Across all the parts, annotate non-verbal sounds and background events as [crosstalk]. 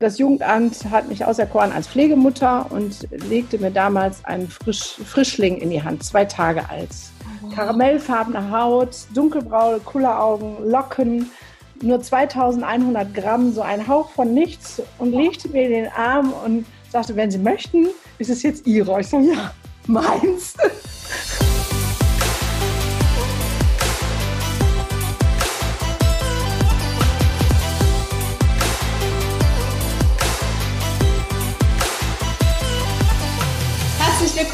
Das Jugendamt hat mich auserkoren als Pflegemutter und legte mir damals einen Frisch, Frischling in die Hand, zwei Tage alt. Karamellfarbene Haut, dunkelbraune Kulleraugen, Locken, nur 2100 Gramm, so ein Hauch von nichts und legte mir in den Arm und sagte, wenn Sie möchten, ist es jetzt Ihre. Ich so, ja, meins. [laughs]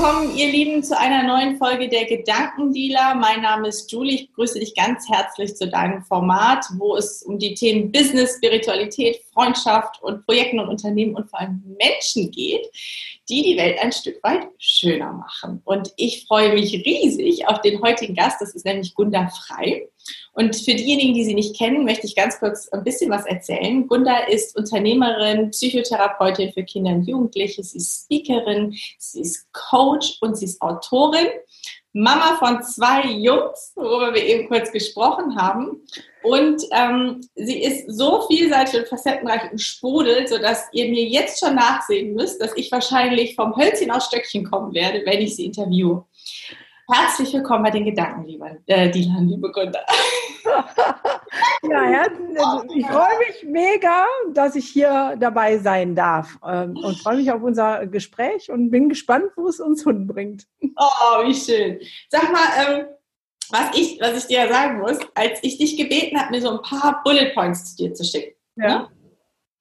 willkommen, ihr Lieben, zu einer neuen Folge der Gedankendealer. Mein Name ist Julie. Ich grüße dich ganz herzlich zu deinem Format, wo es um die Themen Business, Spiritualität, Freundschaft und Projekten und Unternehmen und vor allem Menschen geht, die die Welt ein Stück weit schöner machen. Und ich freue mich riesig auf den heutigen Gast. Das ist nämlich Gunda Frei. Und für diejenigen, die sie nicht kennen, möchte ich ganz kurz ein bisschen was erzählen. Gunda ist Unternehmerin, Psychotherapeutin für Kinder und Jugendliche. Sie ist Speakerin, sie ist Coach und sie ist Autorin. Mama von zwei Jungs, worüber wir eben kurz gesprochen haben. Und ähm, sie ist so vielseitig und facettenreich und sprudelt, sodass ihr mir jetzt schon nachsehen müsst, dass ich wahrscheinlich vom Hölzchen aus Stöckchen kommen werde, wenn ich sie interviewe. Herzlich willkommen bei den Gedanken, lieber äh, Dilan, liebe Gründer. [laughs] ja, ich freue mich mega, dass ich hier dabei sein darf ähm, und freue mich auf unser Gespräch und bin gespannt, wo es uns hinbringt. Oh, wie schön. Sag mal, ähm, was, ich, was ich dir sagen muss, als ich dich gebeten habe, mir so ein paar Bullet Points zu dir zu schicken. Ja. Ne?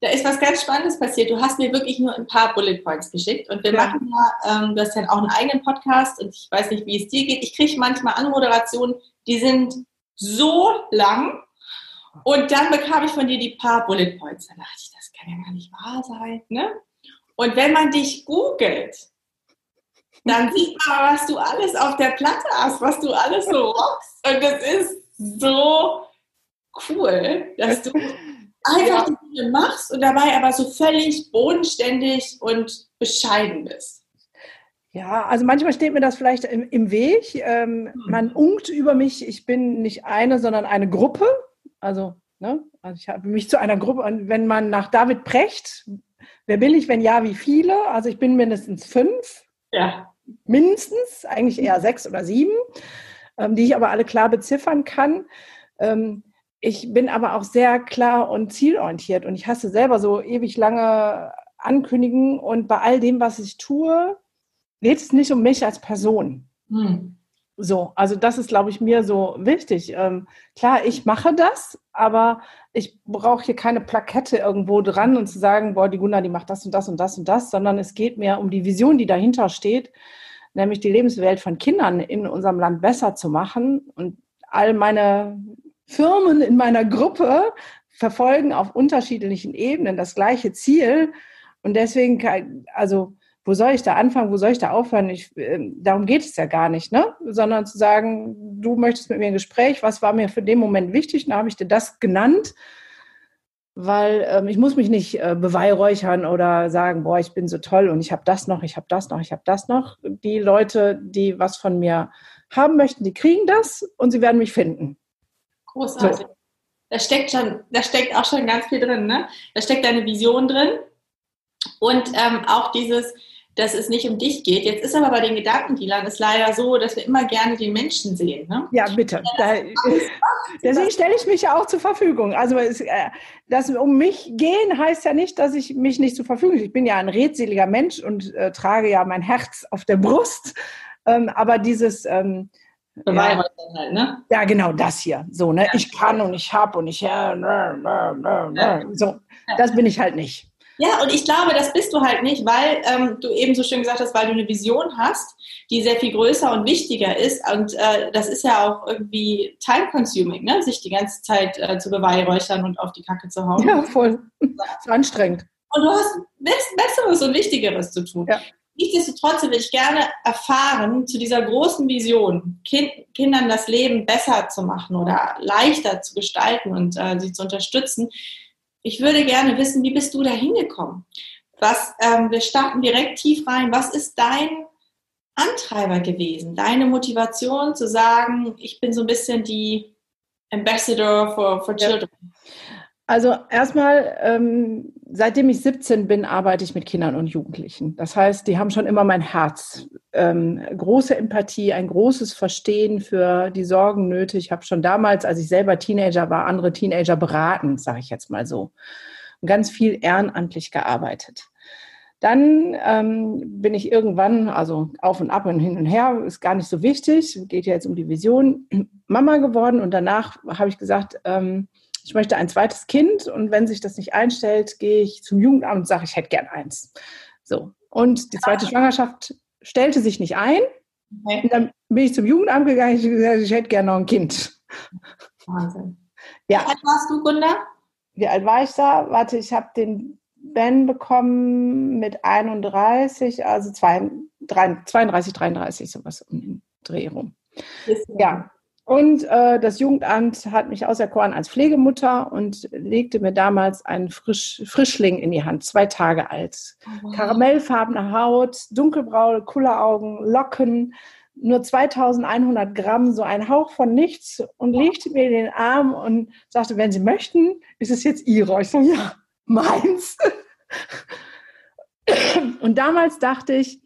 Da ist was ganz Spannendes passiert. Du hast mir wirklich nur ein paar Bullet Points geschickt und wir ja. machen ja, ähm, du hast ja auch einen eigenen Podcast und ich weiß nicht, wie es dir geht. Ich kriege manchmal Anmoderationen, die sind so lang und dann bekam ich von dir die paar Bullet Points. Da dachte ich, das kann ja gar nicht wahr sein. Ne? Und wenn man dich googelt, dann sieht man, was du alles auf der Platte hast, was du alles so rockst. Und das ist so cool, dass du einfach ja. die Dinge machst und dabei aber so völlig bodenständig und bescheiden bist. Ja, also manchmal steht mir das vielleicht im, im Weg. Ähm, hm. Man unkt über mich, ich bin nicht eine, sondern eine Gruppe. Also, ne? also ich habe mich zu einer Gruppe, und wenn man nach David Precht, wer bin ich, wenn ja, wie viele? Also ich bin mindestens fünf. Ja. Mindestens, eigentlich eher sechs oder sieben, ähm, die ich aber alle klar beziffern kann. Ähm, ich bin aber auch sehr klar und zielorientiert und ich hasse selber so ewig lange ankündigen und bei all dem, was ich tue, geht es nicht um mich als Person. Hm. So, also das ist, glaube ich, mir so wichtig. Ähm, klar, ich mache das, aber ich brauche hier keine Plakette irgendwo dran und zu sagen, boah, die Gunnar, die macht das und das und das und das, sondern es geht mir um die Vision, die dahinter steht, nämlich die Lebenswelt von Kindern in unserem Land besser zu machen. Und all meine Firmen in meiner Gruppe verfolgen auf unterschiedlichen Ebenen das gleiche Ziel. Und deswegen, also, wo soll ich da anfangen, wo soll ich da aufhören? Ich, äh, darum geht es ja gar nicht, ne? Sondern zu sagen, du möchtest mit mir ein Gespräch, was war mir für den Moment wichtig? Dann habe ich dir das genannt, weil ähm, ich muss mich nicht äh, beweihräuchern oder sagen, boah, ich bin so toll und ich habe das noch, ich habe das noch, ich habe das noch. Die Leute, die was von mir haben möchten, die kriegen das und sie werden mich finden. Großartig. So. Da steckt schon, da steckt auch schon ganz viel drin, ne? Da steckt deine Vision drin und ähm, auch dieses, dass es nicht um dich geht. Jetzt ist aber bei den Gedankendealern ist leider so, dass wir immer gerne den Menschen sehen. Ne? Ja, bitte. Da, deswegen stelle ich mich ja auch zur Verfügung. Also es, äh, das um mich gehen heißt ja nicht, dass ich mich nicht zur Verfügung. Ich bin ja ein redseliger Mensch und äh, trage ja mein Herz auf der Brust. Ähm, aber dieses ähm, ja. Halt, ne? ja, genau das hier. So, ne? Ja. Ich kann und ich habe und ich ja, so. Das bin ich halt nicht. Ja, und ich glaube, das bist du halt nicht, weil ähm, du eben so schön gesagt hast, weil du eine Vision hast, die sehr viel größer und wichtiger ist. Und äh, das ist ja auch irgendwie time-consuming, ne? sich die ganze Zeit äh, zu beweihräuchern und auf die Kacke zu hauen. Ja, voll. ist anstrengend. Und du hast Besseres und Wichtigeres zu tun. Ja. Nichtsdestotrotz will ich gerne erfahren zu dieser großen Vision, kind, Kindern das Leben besser zu machen oder leichter zu gestalten und äh, sie zu unterstützen. Ich würde gerne wissen, wie bist du da hingekommen? Was, ähm, wir starten direkt tief rein. Was ist dein Antreiber gewesen? Deine Motivation zu sagen, ich bin so ein bisschen die Ambassador for, for Children? Also erstmal, ähm, seitdem ich 17 bin, arbeite ich mit Kindern und Jugendlichen. Das heißt, die haben schon immer mein Herz. Ähm, große Empathie, ein großes Verstehen für die Sorgen nötig. Ich habe schon damals, als ich selber Teenager war, andere Teenager beraten, sage ich jetzt mal so. Und ganz viel ehrenamtlich gearbeitet. Dann ähm, bin ich irgendwann, also auf und ab und hin und her, ist gar nicht so wichtig, geht ja jetzt um die Vision, [clears throat] Mama geworden und danach habe ich gesagt, ähm, ich möchte ein zweites Kind und wenn sich das nicht einstellt, gehe ich zum Jugendamt und sage, ich hätte gern eins. So. Und die zweite Schwangerschaft stellte sich nicht ein. Okay. Und dann bin ich zum Jugendamt gegangen und gesagt, ich hätte gerne noch ein Kind. Wahnsinn. Ja. Wie alt warst du, Gunda? Wie alt war ich da? Warte, ich habe den Ben bekommen mit 31, also 32, 33, sowas um den Dreh rum. Ja, und äh, das Jugendamt hat mich auserkoren als Pflegemutter und legte mir damals einen Frisch, Frischling in die Hand, zwei Tage alt. Oh, wow. Karamellfarbene Haut, dunkelbraune Kulleraugen, Locken, nur 2100 Gramm, so ein Hauch von nichts und legte mir den Arm und sagte, wenn Sie möchten, ist es jetzt Ihre. Ich so, ja, meins. Und damals dachte ich,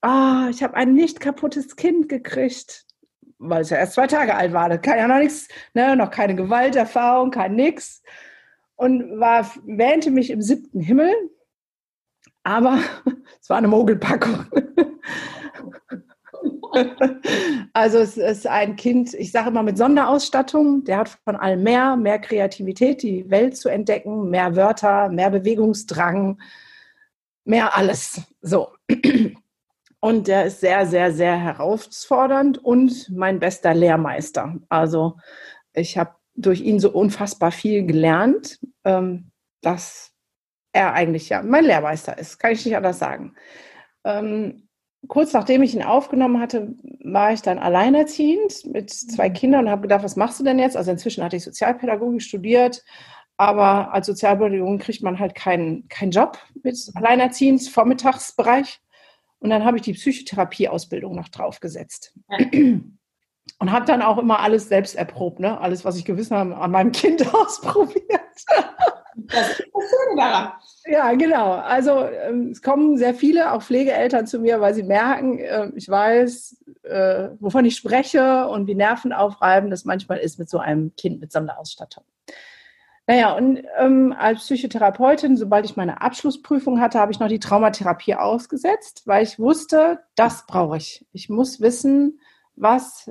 oh, ich habe ein nicht kaputtes Kind gekriegt weil es ja erst zwei Tage alt war. Das kann ja noch nichts, ne, noch keine Gewalterfahrung, kein nix. Und war, wähnte mich im siebten Himmel, aber [laughs] es war eine Mogelpackung. [laughs] also es ist ein Kind, ich sage immer mit Sonderausstattung, der hat von allem mehr, mehr Kreativität, die Welt zu entdecken, mehr Wörter, mehr Bewegungsdrang, mehr alles. So. [clears throat] Und der ist sehr, sehr, sehr herausfordernd und mein bester Lehrmeister. Also ich habe durch ihn so unfassbar viel gelernt, ähm, dass er eigentlich ja mein Lehrmeister ist, kann ich nicht anders sagen. Ähm, kurz nachdem ich ihn aufgenommen hatte, war ich dann alleinerziehend mit zwei Kindern und habe gedacht, was machst du denn jetzt? Also inzwischen hatte ich Sozialpädagogik studiert, aber als Sozialpädagogin kriegt man halt keinen keinen Job mit Alleinerziehend, Vormittagsbereich. Und dann habe ich die Psychotherapieausbildung noch draufgesetzt. Ja. [clears throat] Und habe dann auch immer alles selbst erprobt, ne? Alles, was ich gewissen habe, an meinem Kind [laughs] ausprobiert. Das ist das Schöne daran. Ja, genau. Also ähm, es kommen sehr viele, auch Pflegeeltern zu mir, weil sie merken, äh, ich weiß, äh, wovon ich spreche und wie nervenaufreibend das manchmal ist mit so einem Kind mit Sonderausstattung. Naja, und ähm, als Psychotherapeutin, sobald ich meine Abschlussprüfung hatte, habe ich noch die Traumatherapie ausgesetzt, weil ich wusste, das brauche ich. Ich muss wissen, was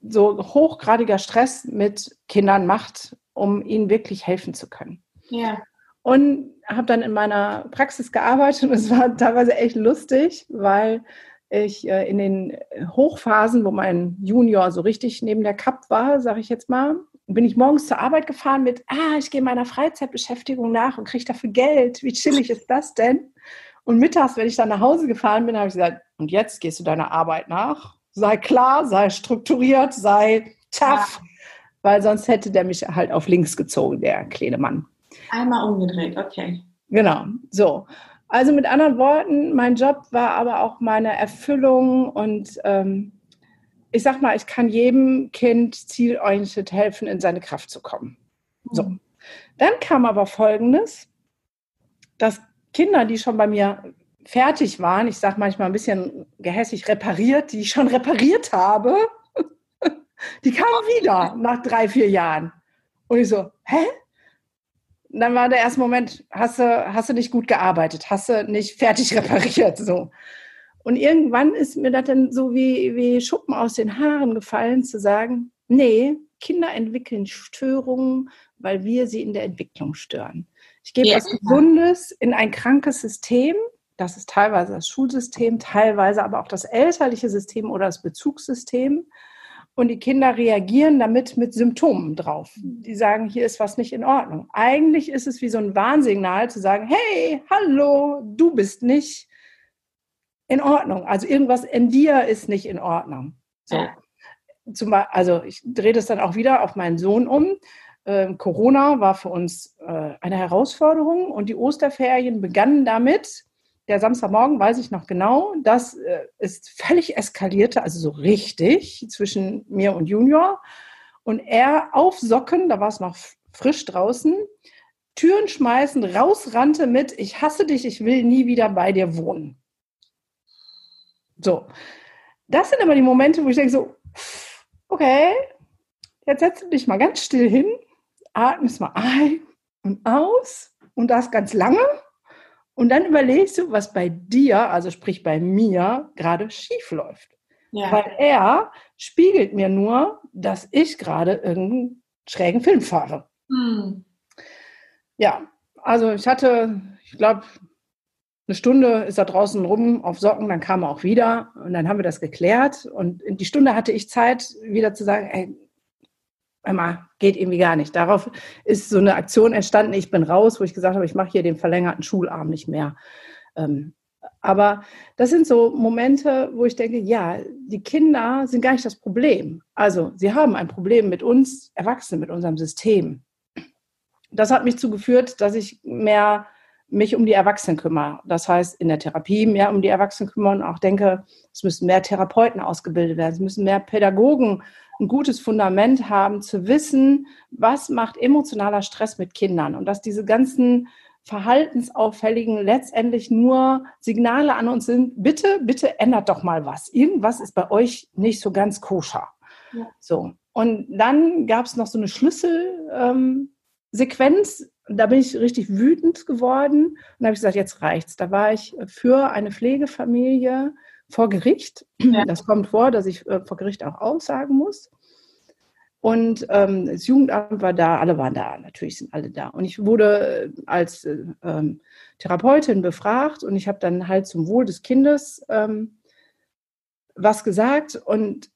so hochgradiger Stress mit Kindern macht, um ihnen wirklich helfen zu können. Ja. Und habe dann in meiner Praxis gearbeitet und es war teilweise echt lustig, weil ich äh, in den Hochphasen, wo mein Junior so richtig neben der Cup war, sage ich jetzt mal, bin ich morgens zur Arbeit gefahren mit, ah, ich gehe meiner Freizeitbeschäftigung nach und kriege dafür Geld. Wie chillig ist das denn? Und mittags, wenn ich dann nach Hause gefahren bin, habe ich gesagt, und jetzt gehst du deiner Arbeit nach. Sei klar, sei strukturiert, sei tough, ja. weil sonst hätte der mich halt auf links gezogen, der kleine Mann. Einmal umgedreht, okay. Genau, so. Also mit anderen Worten, mein Job war aber auch meine Erfüllung und ähm, ich sag mal, ich kann jedem Kind zielorientiert helfen, in seine Kraft zu kommen. So. Mhm. Dann kam aber Folgendes, dass Kinder, die schon bei mir fertig waren, ich sage manchmal ein bisschen gehässig repariert, die ich schon repariert habe, [laughs] die kamen wieder nach drei, vier Jahren. Und ich so, hä? Und dann war der erste Moment, hast du, hast du nicht gut gearbeitet, hast du nicht fertig repariert, so. Und irgendwann ist mir das dann so wie, wie Schuppen aus den Haaren gefallen, zu sagen, nee, Kinder entwickeln Störungen, weil wir sie in der Entwicklung stören. Ich gebe ja. was Gesundes in ein krankes System. Das ist teilweise das Schulsystem, teilweise aber auch das elterliche System oder das Bezugssystem. Und die Kinder reagieren damit mit Symptomen drauf. Die sagen, hier ist was nicht in Ordnung. Eigentlich ist es wie so ein Warnsignal zu sagen, hey, hallo, du bist nicht in Ordnung. Also irgendwas in dir ist nicht in Ordnung. So. Ja. Zum, also ich drehe das dann auch wieder auf meinen Sohn um. Ähm, Corona war für uns äh, eine Herausforderung und die Osterferien begannen damit, der Samstagmorgen weiß ich noch genau, dass äh, es völlig eskalierte, also so richtig zwischen mir und Junior. Und er auf Socken, da war es noch frisch draußen, Türen schmeißen, rausrannte mit, ich hasse dich, ich will nie wieder bei dir wohnen. So, das sind immer die Momente, wo ich denke so, okay, jetzt setzt du dich mal ganz still hin, atmest mal ein und aus und das ganz lange und dann überlegst du, was bei dir, also sprich bei mir, gerade schief läuft. Ja. Weil er spiegelt mir nur, dass ich gerade irgendeinen schrägen Film fahre. Hm. Ja, also ich hatte, ich glaube, eine Stunde ist er draußen rum auf Socken, dann kam er auch wieder und dann haben wir das geklärt. Und die Stunde hatte ich Zeit, wieder zu sagen, ey, Emma, geht irgendwie gar nicht. Darauf ist so eine Aktion entstanden, ich bin raus, wo ich gesagt habe, ich mache hier den verlängerten Schularm nicht mehr. Ähm, aber das sind so Momente, wo ich denke, ja, die Kinder sind gar nicht das Problem. Also sie haben ein Problem mit uns Erwachsenen, mit unserem System. Das hat mich zugeführt, dass ich mehr mich um die Erwachsenen kümmere. Das heißt, in der Therapie mehr um die Erwachsenen kümmern und auch denke, es müssen mehr Therapeuten ausgebildet werden, es müssen mehr Pädagogen ein gutes Fundament haben, zu wissen, was macht emotionaler Stress mit Kindern und dass diese ganzen Verhaltensauffälligen letztendlich nur Signale an uns sind, bitte, bitte ändert doch mal was. Irgendwas ist bei euch nicht so ganz koscher. Ja. So. Und dann gab es noch so eine Schlüsselsequenz, ähm, da bin ich richtig wütend geworden und habe gesagt, jetzt reicht's. Da war ich für eine Pflegefamilie vor Gericht. Ja. Das kommt vor, dass ich äh, vor Gericht auch aussagen muss. Und ähm, das Jugendamt war da, alle waren da, natürlich sind alle da. Und ich wurde äh, als äh, ähm, Therapeutin befragt und ich habe dann halt zum Wohl des Kindes ähm, was gesagt. Und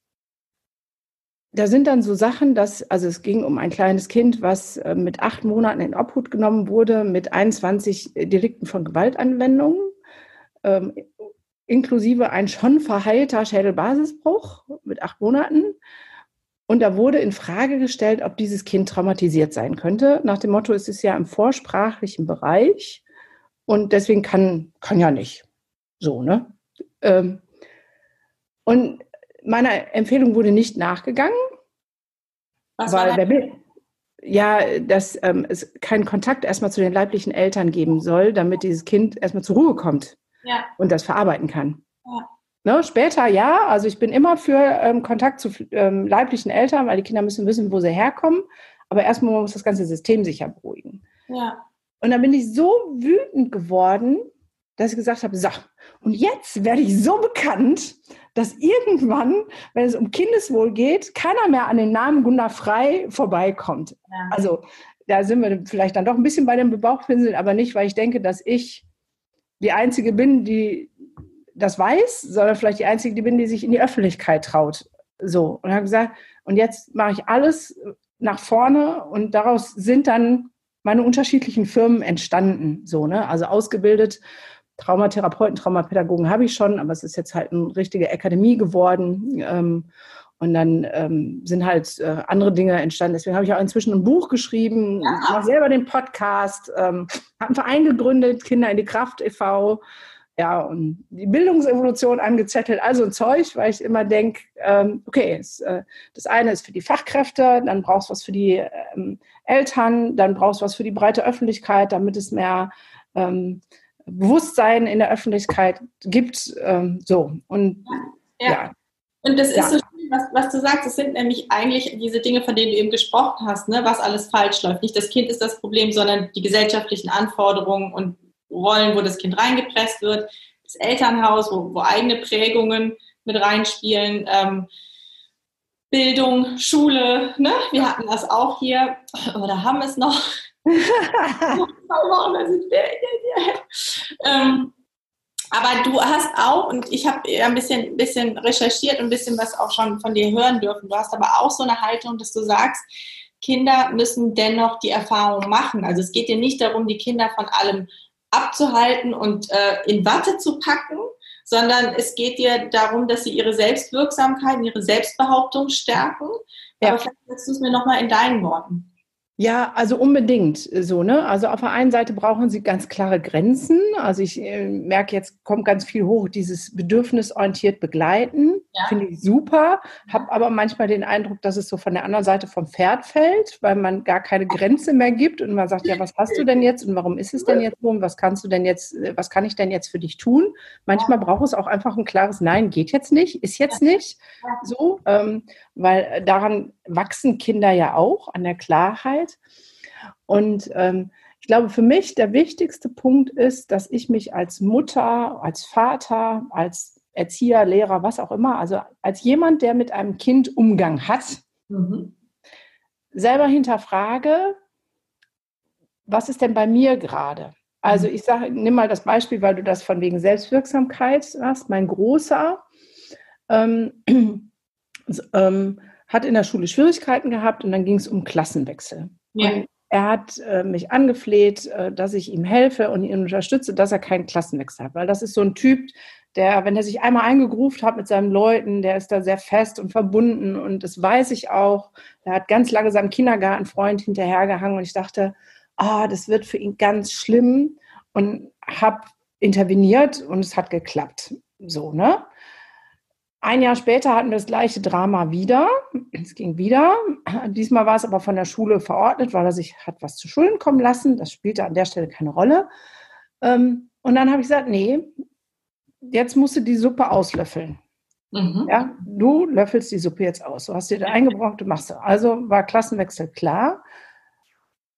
da sind dann so Sachen, dass, also es ging um ein kleines Kind, was äh, mit acht Monaten in Obhut genommen wurde, mit 21 Delikten von Gewaltanwendungen, ähm, inklusive ein schon verheilter Schädelbasisbruch mit acht Monaten und da wurde in Frage gestellt, ob dieses Kind traumatisiert sein könnte. Nach dem Motto, es ist ja im vorsprachlichen Bereich und deswegen kann, kann ja nicht. So, ne? Ähm, und meiner Empfehlung wurde nicht nachgegangen. Was weil der, ja, dass ähm, es keinen Kontakt erstmal zu den leiblichen Eltern geben soll, damit dieses Kind erstmal zur Ruhe kommt ja. und das verarbeiten kann. Ja. Ne, später ja, also ich bin immer für ähm, Kontakt zu ähm, leiblichen Eltern, weil die Kinder müssen wissen, wo sie herkommen. Aber erstmal muss das ganze System sich ja beruhigen. Ja. Und dann bin ich so wütend geworden, dass ich gesagt habe, so, und jetzt werde ich so bekannt, dass irgendwann, wenn es um Kindeswohl geht, keiner mehr an den Namen Gunnar Frei vorbeikommt. Ja. Also da sind wir vielleicht dann doch ein bisschen bei dem Bauchpinseln, aber nicht, weil ich denke, dass ich die Einzige bin, die das weiß, sondern vielleicht die Einzige, die bin, die sich in die Öffentlichkeit traut. So. Und habe gesagt, und jetzt mache ich alles nach vorne und daraus sind dann meine unterschiedlichen Firmen entstanden. So, ne? Also ausgebildet, Traumatherapeuten, Traumapädagogen habe ich schon, aber es ist jetzt halt eine richtige Akademie geworden. Ähm, und dann ähm, sind halt äh, andere Dinge entstanden. Deswegen habe ich auch inzwischen ein Buch geschrieben, ja. mache selber den Podcast, ähm, habe einen Verein gegründet, Kinder in die Kraft e.V., ja, und die Bildungsevolution angezettelt, also ein Zeug, weil ich immer denke, ähm, okay, es, äh, das eine ist für die Fachkräfte, dann brauchst du was für die ähm, Eltern, dann brauchst du was für die breite Öffentlichkeit, damit es mehr ähm, Bewusstsein in der Öffentlichkeit gibt. Ähm, so, und ja. ja. Und das ist ja. so schön, was, was, du sagst, es sind nämlich eigentlich diese Dinge, von denen du eben gesprochen hast, ne, was alles falsch läuft. Nicht das Kind ist das Problem, sondern die gesellschaftlichen Anforderungen und Rollen, wo das Kind reingepresst wird, das Elternhaus, wo, wo eigene Prägungen mit reinspielen, ähm, Bildung, Schule, ne? wir hatten das auch hier, oder haben es noch. [laughs] ähm, aber du hast auch, und ich habe ein bisschen, bisschen recherchiert und ein bisschen was auch schon von dir hören dürfen, du hast aber auch so eine Haltung, dass du sagst, Kinder müssen dennoch die Erfahrung machen. Also es geht dir nicht darum, die Kinder von allem abzuhalten und äh, in Watte zu packen, sondern es geht dir darum, dass sie ihre Selbstwirksamkeit, ihre Selbstbehauptung stärken. Ja. Aber vielleicht sagst du es mir nochmal in deinen Worten. Ja, also unbedingt so, ne? Also auf der einen Seite brauchen sie ganz klare Grenzen. Also ich äh, merke jetzt kommt ganz viel hoch, dieses bedürfnisorientiert begleiten. Ja. Finde ich super, habe aber manchmal den Eindruck, dass es so von der anderen Seite vom Pferd fällt, weil man gar keine Grenze mehr gibt und man sagt, ja, was hast du denn jetzt und warum ist es denn jetzt so und was kannst du denn jetzt, was kann ich denn jetzt für dich tun? Manchmal braucht es auch einfach ein klares Nein, geht jetzt nicht, ist jetzt nicht so, ähm, weil daran wachsen Kinder ja auch, an der Klarheit. Und ähm, ich glaube, für mich der wichtigste Punkt ist, dass ich mich als Mutter, als Vater, als Erzieher, Lehrer, was auch immer, also als jemand, der mit einem Kind Umgang hat, mhm. selber hinterfrage, was ist denn bei mir gerade? Also mhm. ich sage, nimm mal das Beispiel, weil du das von wegen Selbstwirksamkeit hast. Mein Großer ähm, ähm, hat in der Schule Schwierigkeiten gehabt und dann ging es um Klassenwechsel. Ja. er hat äh, mich angefleht, äh, dass ich ihm helfe und ihn unterstütze, dass er keinen Klassenwechsel hat, weil das ist so ein Typ, der, wenn er sich einmal eingegruft hat mit seinen Leuten, der ist da sehr fest und verbunden und das weiß ich auch. Er hat ganz lange seinem Kindergartenfreund hinterhergehangen und ich dachte, ah, das wird für ihn ganz schlimm und habe interveniert und es hat geklappt. So, ne? Ein Jahr später hatten wir das gleiche Drama wieder. Es ging wieder. Diesmal war es aber von der Schule verordnet, weil er sich hat was zu Schulden kommen lassen. Das spielte an der Stelle keine Rolle. Ähm, und dann habe ich gesagt, nee, jetzt musst du die Suppe auslöffeln. Mhm. Ja, du löffelst die Suppe jetzt aus. Du hast dir da eingebrockt, du machst du. Also war Klassenwechsel klar.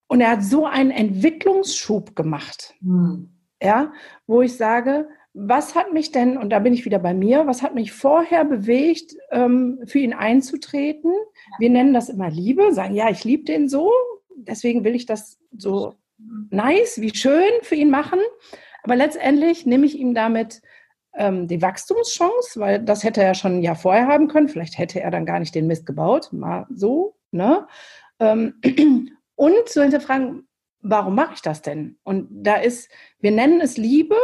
Und er hat so einen Entwicklungsschub gemacht. Mhm. Ja, wo ich sage, was hat mich denn, und da bin ich wieder bei mir, was hat mich vorher bewegt, ähm, für ihn einzutreten? Wir nennen das immer Liebe, sagen, ja, ich liebe den so, deswegen will ich das so nice, wie schön für ihn machen. Aber letztendlich nehme ich ihm damit ähm, die Wachstumschance, weil das hätte er schon ein Jahr vorher haben können. Vielleicht hätte er dann gar nicht den Mist gebaut, mal so. Ne? Ähm, und zu hinterfragen, warum mache ich das denn? Und da ist, wir nennen es Liebe,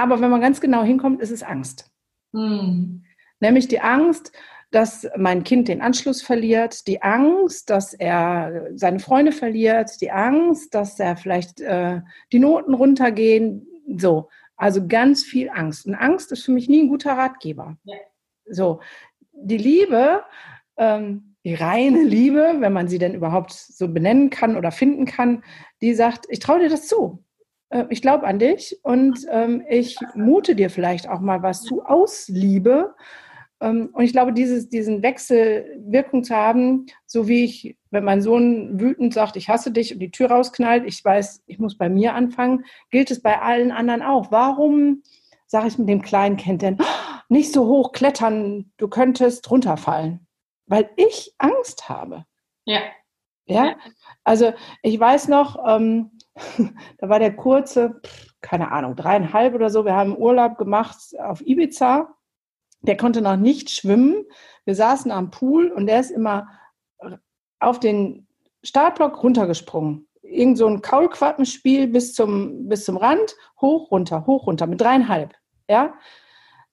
aber wenn man ganz genau hinkommt, ist es Angst. Hm. Nämlich die Angst, dass mein Kind den Anschluss verliert, die Angst, dass er seine Freunde verliert, die Angst, dass er vielleicht äh, die Noten runtergehen. So. Also ganz viel Angst. Und Angst ist für mich nie ein guter Ratgeber. Ja. So, die Liebe, ähm, die reine Liebe, wenn man sie denn überhaupt so benennen kann oder finden kann, die sagt, ich traue dir das zu. Äh, ich glaube an dich und ähm, ich mute dir vielleicht auch mal was zu aus Liebe. Ähm, und ich glaube, dieses, diesen Wechsel Wirkung zu haben, so wie ich, wenn mein Sohn wütend sagt, ich hasse dich und die Tür rausknallt, ich weiß, ich muss bei mir anfangen, gilt es bei allen anderen auch. Warum sage ich mit dem kleinen Kind denn, nicht so hoch klettern, du könntest runterfallen? Weil ich Angst habe. Ja. Ja, also ich weiß noch, ähm, [laughs] da war der kurze, keine Ahnung, dreieinhalb oder so, wir haben Urlaub gemacht auf Ibiza der konnte noch nicht schwimmen. Wir saßen am Pool und der ist immer auf den Startblock runtergesprungen. Irgend so ein Kaulquappenspiel bis zum, bis zum Rand, hoch, runter, hoch, runter, mit dreieinhalb. Ja,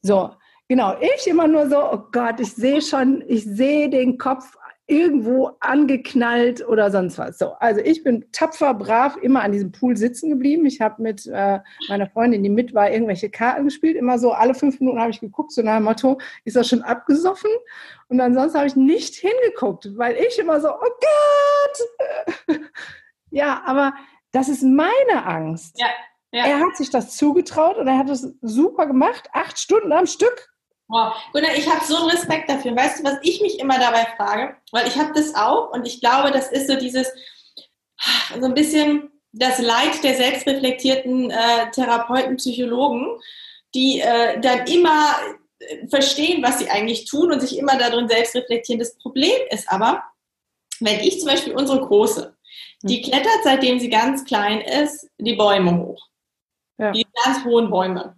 so, genau. Ich immer nur so, oh Gott, ich sehe schon, ich sehe den Kopf irgendwo angeknallt oder sonst was. So, also ich bin tapfer, brav immer an diesem Pool sitzen geblieben. Ich habe mit äh, meiner Freundin, die mit war, irgendwelche Karten gespielt. Immer so alle fünf Minuten habe ich geguckt, so nach dem Motto, ist das schon abgesoffen? Und ansonsten habe ich nicht hingeguckt, weil ich immer so, oh Gott! [laughs] ja, aber das ist meine Angst. Ja, ja. Er hat sich das zugetraut und er hat es super gemacht, acht Stunden am Stück. Wow. Gunnar, ich habe so einen Respekt dafür. Weißt du, was ich mich immer dabei frage? Weil ich habe das auch und ich glaube, das ist so dieses, so ein bisschen das Leid der selbstreflektierten äh, Therapeuten, Psychologen, die äh, dann immer äh, verstehen, was sie eigentlich tun und sich immer darin selbst reflektieren. Das Problem ist aber, wenn ich zum Beispiel unsere Große, die hm. klettert, seitdem sie ganz klein ist, die Bäume hoch. Ja. Die ganz hohen Bäume.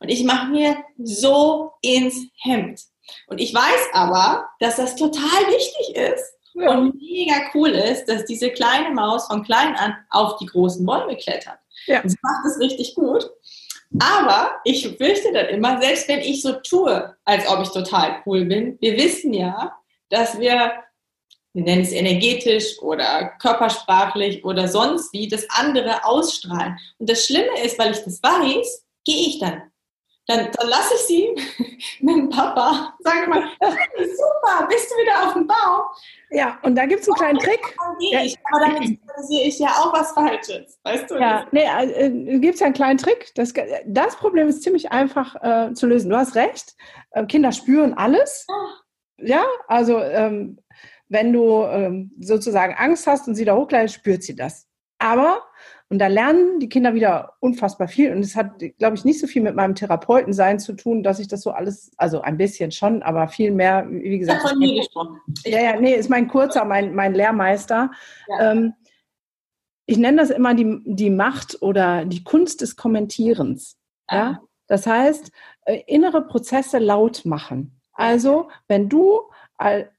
Und ich mache mir so ins Hemd. Und ich weiß aber, dass das total wichtig ist ja. und mega cool ist, dass diese kleine Maus von klein an auf die großen Bäume klettert. Ja. sie macht das richtig gut. Aber ich fürchte dann immer, selbst wenn ich so tue, als ob ich total cool bin, wir wissen ja, dass wir, wir nennen es energetisch oder körpersprachlich oder sonst wie, das andere ausstrahlen. Und das Schlimme ist, weil ich das weiß, gehe ich dann dann, dann lasse ich sie [laughs] mit dem Papa. Sage mal, super, bist du wieder auf dem Baum? Ja, und da gibt es einen kleinen Trick. Ja, aber damit sehe ich ja auch was Falsches, weißt du? Ja, nee, äh, gibt es ja einen kleinen Trick. Das, das Problem ist ziemlich einfach äh, zu lösen. Du hast recht, äh, Kinder spüren alles. Ah. Ja, also ähm, wenn du ähm, sozusagen Angst hast und sie da hochkleidest, spürt sie das. Aber und da lernen die Kinder wieder unfassbar viel. Und es hat, glaube ich, nicht so viel mit meinem Therapeutensein zu tun, dass ich das so alles, also ein bisschen schon, aber viel mehr, wie gesagt. Ich von mir gesprochen. Ja, ja, nee, ist mein kurzer, mein, mein Lehrmeister. Ja. Ähm, ich nenne das immer die, die Macht oder die Kunst des Kommentierens. Ja? Das heißt, äh, innere Prozesse laut machen. Also, wenn du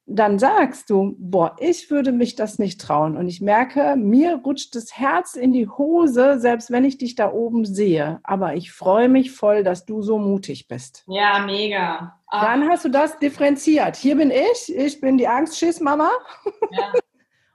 dann sagst du, boah, ich würde mich das nicht trauen. Und ich merke, mir rutscht das Herz in die Hose, selbst wenn ich dich da oben sehe. Aber ich freue mich voll, dass du so mutig bist. Ja, mega. Ach. Dann hast du das differenziert. Hier bin ich, ich bin die Angstschiss-Mama. Ja. [laughs]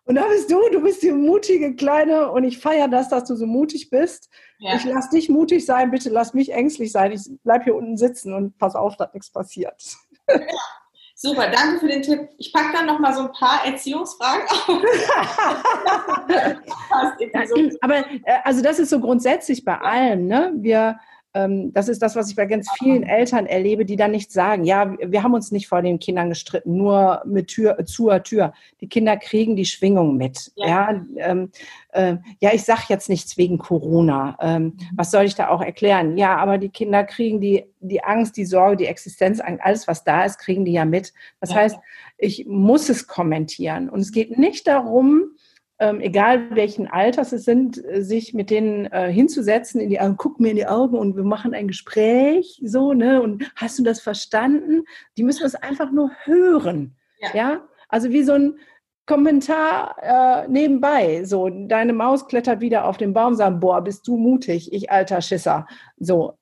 Und da bist du, du bist die mutige Kleine und ich feiere das, dass du so mutig bist. Ja. Ich lass dich mutig sein, bitte lass mich ängstlich sein. Ich bleib hier unten sitzen und pass auf, dass nichts passiert. Ja. [laughs] Super, danke für den Tipp. Ich packe dann noch mal so ein paar Erziehungsfragen auf. [laughs] Aber äh, also das ist so grundsätzlich bei allem. Ne? Wir das ist das, was ich bei ganz vielen Eltern erlebe, die dann nicht sagen, ja, wir haben uns nicht vor den Kindern gestritten, nur mit Tür, zur Tür. Die Kinder kriegen die Schwingung mit. Ja, ja, ähm, äh, ja ich sage jetzt nichts wegen Corona. Ähm, was soll ich da auch erklären? Ja, aber die Kinder kriegen die, die Angst, die Sorge, die Existenz, alles, was da ist, kriegen die ja mit. Das ja. heißt, ich muss es kommentieren. Und es geht nicht darum, ähm, egal welchen Alters es sind, äh, sich mit denen äh, hinzusetzen, in die Augen, guck mir in die Augen und wir machen ein Gespräch, so, ne? Und hast du das verstanden? Die müssen das einfach nur hören. Ja. ja? Also wie so ein Kommentar äh, nebenbei. So, deine Maus klettert wieder auf den Baum, sagt, boah, bist du mutig, ich alter Schisser. So,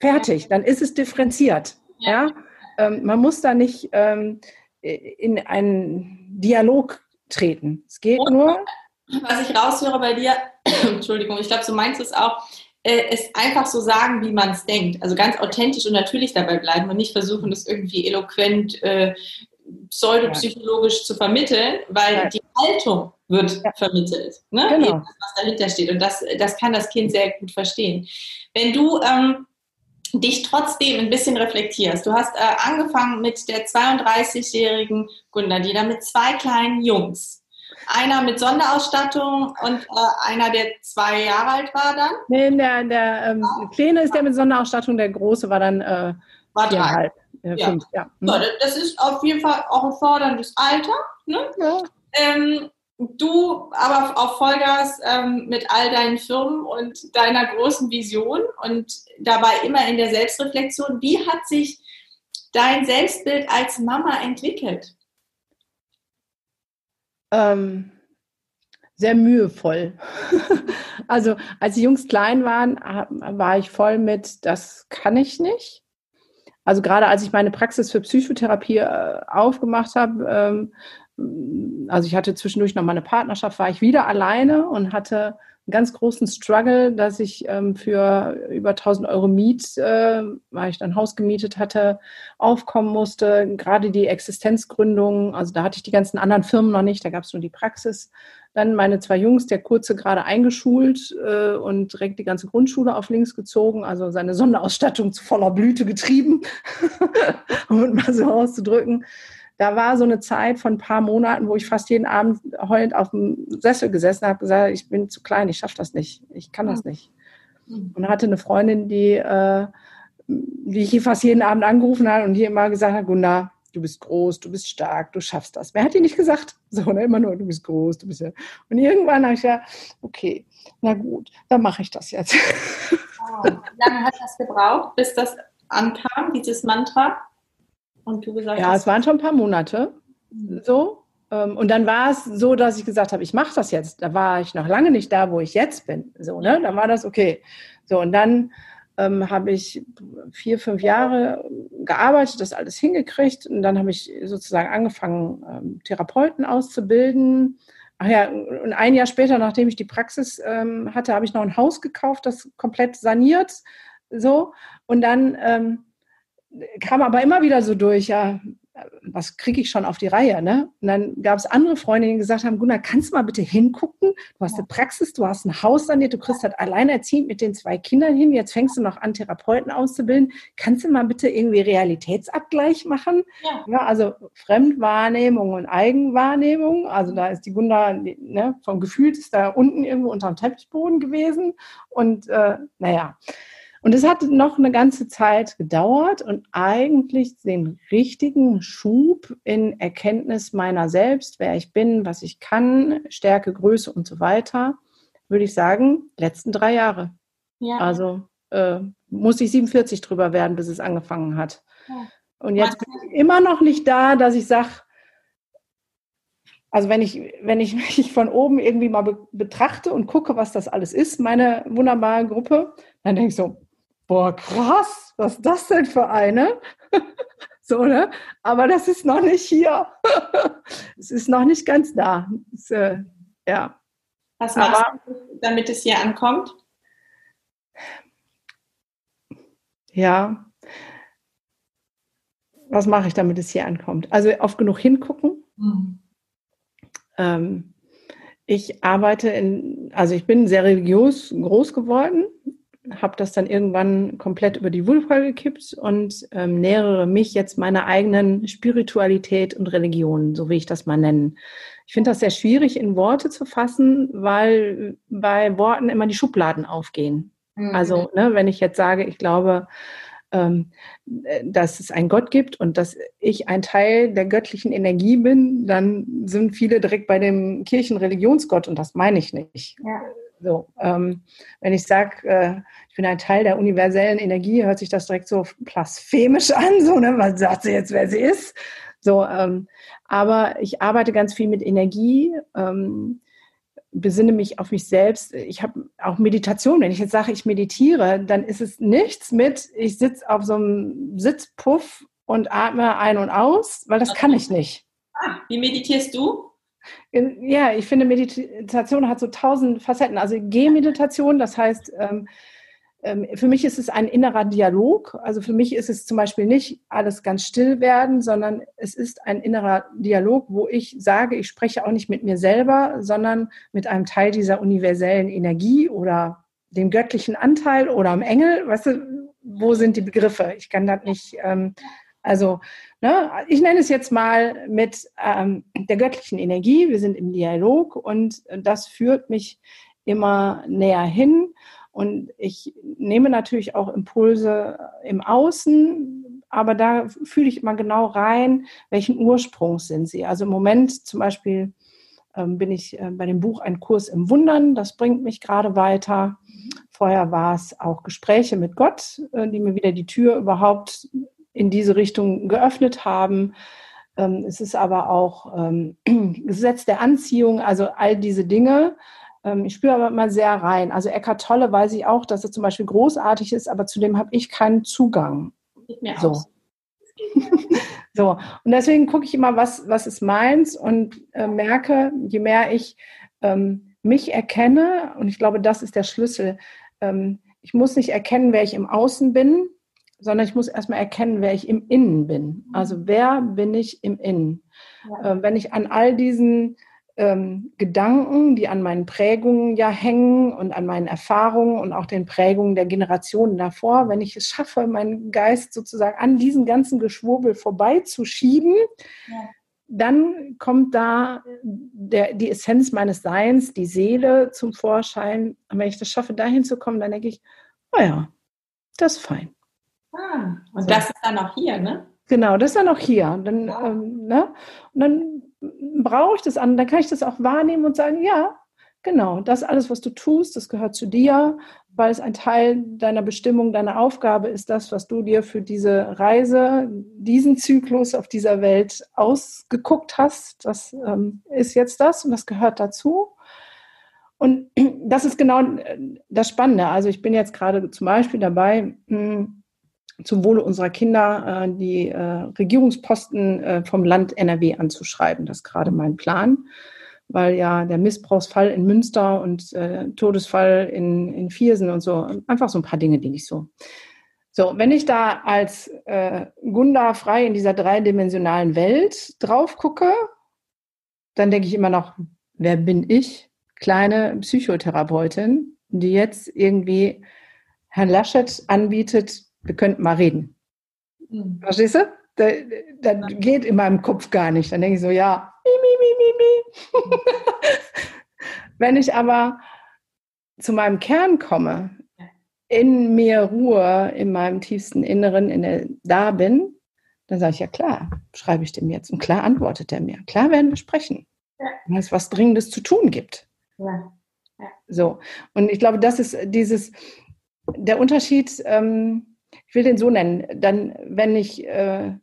fertig, dann ist es differenziert. Ja. ja? Ähm, man muss da nicht ähm, in einen Dialog treten. Es geht und, nur. Was ich raushöre bei dir, [clears throat] Entschuldigung, ich glaube, so meinst du es auch, äh, ist einfach so sagen, wie man es denkt. Also ganz authentisch und natürlich dabei bleiben und nicht versuchen, das irgendwie eloquent, äh, pseudopsychologisch ja. zu vermitteln, weil ja. die Haltung wird ja. vermittelt. Ne? Genau. was dahinter steht. Und das, das kann das Kind sehr gut verstehen. Wenn du ähm, dich trotzdem ein bisschen reflektierst. Du hast äh, angefangen mit der 32-jährigen Gundadina mit zwei kleinen Jungs. Einer mit Sonderausstattung und äh, einer, der zwei Jahre alt war dann? Nee, der, der ähm, Kleine ist der mit Sonderausstattung, der Große war dann äh, war drei. Äh, ja. Fünf, ja. So, das ist auf jeden Fall auch ein forderndes Alter. Ne? Ja. Ähm, du aber auf Vollgas ähm, mit all deinen Firmen und deiner großen Vision und dabei immer in der Selbstreflexion. Wie hat sich dein Selbstbild als Mama entwickelt? Ähm, sehr mühevoll. [laughs] also als die Jungs klein waren, war ich voll mit, das kann ich nicht. Also gerade als ich meine Praxis für Psychotherapie äh, aufgemacht habe, ähm, also ich hatte zwischendurch noch mal eine Partnerschaft, war ich wieder alleine und hatte einen ganz großen Struggle, dass ich ähm, für über 1000 Euro Miet, äh, weil ich dann Haus gemietet hatte, aufkommen musste. Gerade die Existenzgründung, also da hatte ich die ganzen anderen Firmen noch nicht, da gab es nur die Praxis. Dann meine zwei Jungs, der Kurze gerade eingeschult äh, und direkt die ganze Grundschule auf links gezogen, also seine Sonderausstattung zu voller Blüte getrieben, [laughs] um mal so auszudrücken da war so eine Zeit von ein paar Monaten, wo ich fast jeden Abend heulend auf dem Sessel gesessen habe, gesagt, ich bin zu klein, ich schaffe das nicht, ich kann das nicht. Und hatte eine Freundin, die, äh, die ich fast jeden Abend angerufen hat und die immer gesagt hat, Gunda, du bist groß, du bist stark, du schaffst das. Wer hat die nicht gesagt? [laughs] So, ne? immer nur, du bist groß, du bist ja. Und irgendwann habe ich ja, okay, na gut, dann mache ich das jetzt. [laughs] Oh, wie lange hat das gebraucht, bis das ankam, dieses Mantra? Und du gesagt ja, es waren schon ein paar Monate mhm. so. Ähm, und dann war es so, dass ich gesagt habe, ich mache das jetzt. Da war ich noch lange nicht da, wo ich jetzt bin. So, ne? Dann war das okay. So, und dann ähm, habe ich vier, fünf Jahre gearbeitet, das alles hingekriegt. Und dann habe ich sozusagen angefangen, ähm, Therapeuten auszubilden. Ach ja, und ein Jahr später, nachdem ich die Praxis ähm, hatte, habe ich noch ein Haus gekauft, das komplett saniert so. Und dann ähm, kam aber immer wieder so durch, ja, was kriege ich schon auf die Reihe? Ne? Und dann gab es andere Freundinnen, die gesagt haben, Gunnar, kannst du mal bitte hingucken? Du hast eine Praxis, du hast ein Haus saniert, du kriegst halt alleinerziehend mit den zwei Kindern hin, jetzt fängst du noch an, Therapeuten auszubilden. Kannst du mal bitte irgendwie Realitätsabgleich machen? Ja. ja also Fremdwahrnehmung und Eigenwahrnehmung. Also da ist die Gunda, ne, vom Gefühl ist da unten irgendwo unter dem Teppichboden gewesen. Und äh, naja. Und es hat noch eine ganze Zeit gedauert und eigentlich den richtigen Schub in Erkenntnis meiner selbst, wer ich bin, was ich kann, Stärke, Größe und so weiter, würde ich sagen, letzten drei Jahre. Ja. Also äh, muss ich 47 drüber werden, bis es angefangen hat. Ja. Und jetzt bin ich immer noch nicht da, dass ich sage, also wenn ich, wenn ich [laughs] mich von oben irgendwie mal be betrachte und gucke, was das alles ist, meine wunderbare Gruppe, dann denke ich so, boah, krass, was ist das denn für eine? [laughs] so, ne? Aber das ist noch nicht hier. [laughs] es ist noch nicht ganz da. Es, äh, ja. Was machst Aber, du, damit es hier ankommt? Ja. Was mache ich, damit es hier ankommt? Also oft genug hingucken. Mhm. Ähm, ich arbeite in, also ich bin sehr religiös groß geworden habe das dann irgendwann komplett über die Wulfa gekippt und ähm, nähere mich jetzt meiner eigenen Spiritualität und Religion, so will ich das mal nennen. Ich finde das sehr schwierig in Worte zu fassen, weil bei Worten immer die Schubladen aufgehen. Mhm. Also, ne, wenn ich jetzt sage, ich glaube, ähm, dass es einen Gott gibt und dass ich ein Teil der göttlichen Energie bin, dann sind viele direkt bei dem Kirchenreligionsgott und das meine ich nicht. Ja. So, ähm, wenn ich sage, äh, ich bin ein Teil der universellen Energie, hört sich das direkt so blasphemisch an, so, ne? Was sagt sie jetzt, wer sie ist? So, ähm, aber ich arbeite ganz viel mit Energie, ähm, besinne mich auf mich selbst. Ich habe auch Meditation. Wenn ich jetzt sage, ich meditiere, dann ist es nichts mit, ich sitze auf so einem Sitzpuff und atme ein und aus, weil das kann ich nicht. Ah, wie meditierst du? Ja, ich finde, Meditation hat so tausend Facetten. Also Gehmeditation, das heißt, ähm, ähm, für mich ist es ein innerer Dialog. Also für mich ist es zum Beispiel nicht alles ganz still werden, sondern es ist ein innerer Dialog, wo ich sage, ich spreche auch nicht mit mir selber, sondern mit einem Teil dieser universellen Energie oder dem göttlichen Anteil oder am Engel. Weißt du, wo sind die Begriffe? Ich kann das nicht. Ähm, also Ne? Ich nenne es jetzt mal mit ähm, der göttlichen Energie. Wir sind im Dialog und das führt mich immer näher hin. Und ich nehme natürlich auch Impulse im Außen, aber da fühle ich immer genau rein, welchen Ursprung sind sie. Also im Moment zum Beispiel ähm, bin ich äh, bei dem Buch Ein Kurs im Wundern. Das bringt mich gerade weiter. Vorher war es auch Gespräche mit Gott, äh, die mir wieder die Tür überhaupt in diese Richtung geöffnet haben. Ähm, es ist aber auch ähm, [clears throat] Gesetz der Anziehung, also all diese Dinge. Ähm, ich spüre aber immer sehr rein. Also Eckart Tolle weiß ich auch, dass er zum Beispiel großartig ist, aber zu dem habe ich keinen Zugang. so. [laughs] so, und deswegen gucke ich immer, was, was ist meins und äh, merke, je mehr ich ähm, mich erkenne, und ich glaube, das ist der Schlüssel, ähm, ich muss nicht erkennen, wer ich im Außen bin, sondern ich muss erstmal erkennen, wer ich im Innen bin. Also wer bin ich im Innen? Ja. Äh, wenn ich an all diesen ähm, Gedanken, die an meinen Prägungen ja hängen und an meinen Erfahrungen und auch den Prägungen der Generationen davor, wenn ich es schaffe, meinen Geist sozusagen an diesen ganzen Geschwurbel vorbeizuschieben, ja. dann kommt da der, die Essenz meines Seins, die Seele zum Vorschein. Und wenn ich das schaffe, dahin zu kommen, dann denke ich, naja, oh das ist fein. Ah, und so. das ist dann auch hier, ne? Genau, das ist dann auch hier. Dann, ja. ähm, ne? Und dann brauche ich das an, dann kann ich das auch wahrnehmen und sagen, ja, genau, das alles, was du tust, das gehört zu dir, weil es ein Teil deiner Bestimmung, deiner Aufgabe ist, das, was du dir für diese Reise, diesen Zyklus auf dieser Welt ausgeguckt hast. Das ähm, ist jetzt das und das gehört dazu. Und [clears throat] das ist genau äh, das Spannende. Also ich bin jetzt gerade zum Beispiel dabei, hm, zum Wohle unserer Kinder äh, die äh, Regierungsposten äh, vom Land NRW anzuschreiben. Das ist gerade mein Plan, weil ja der Missbrauchsfall in Münster und äh, Todesfall in, in Viersen und so, einfach so ein paar Dinge, die nicht so. So, wenn ich da als äh, Gunda frei in dieser dreidimensionalen Welt drauf gucke, dann denke ich immer noch, wer bin ich? Kleine Psychotherapeutin, die jetzt irgendwie Herrn Laschet anbietet, wir könnten mal reden. Mhm. Verstehst du? Das da geht in meinem Kopf gar nicht. Dann denke ich so, ja, mi, mi, mi, mi. Wenn ich aber zu meinem Kern komme, in mir Ruhe, in meinem tiefsten Inneren, in der, da bin, dann sage ich ja klar, schreibe ich dem jetzt. Und klar antwortet er mir. Klar werden wir sprechen. Ja. Weil es was Dringendes zu tun gibt. Ja. ja. So. Und ich glaube, das ist dieses, der Unterschied, ähm, ich will den so nennen, dann, wenn ich, äh,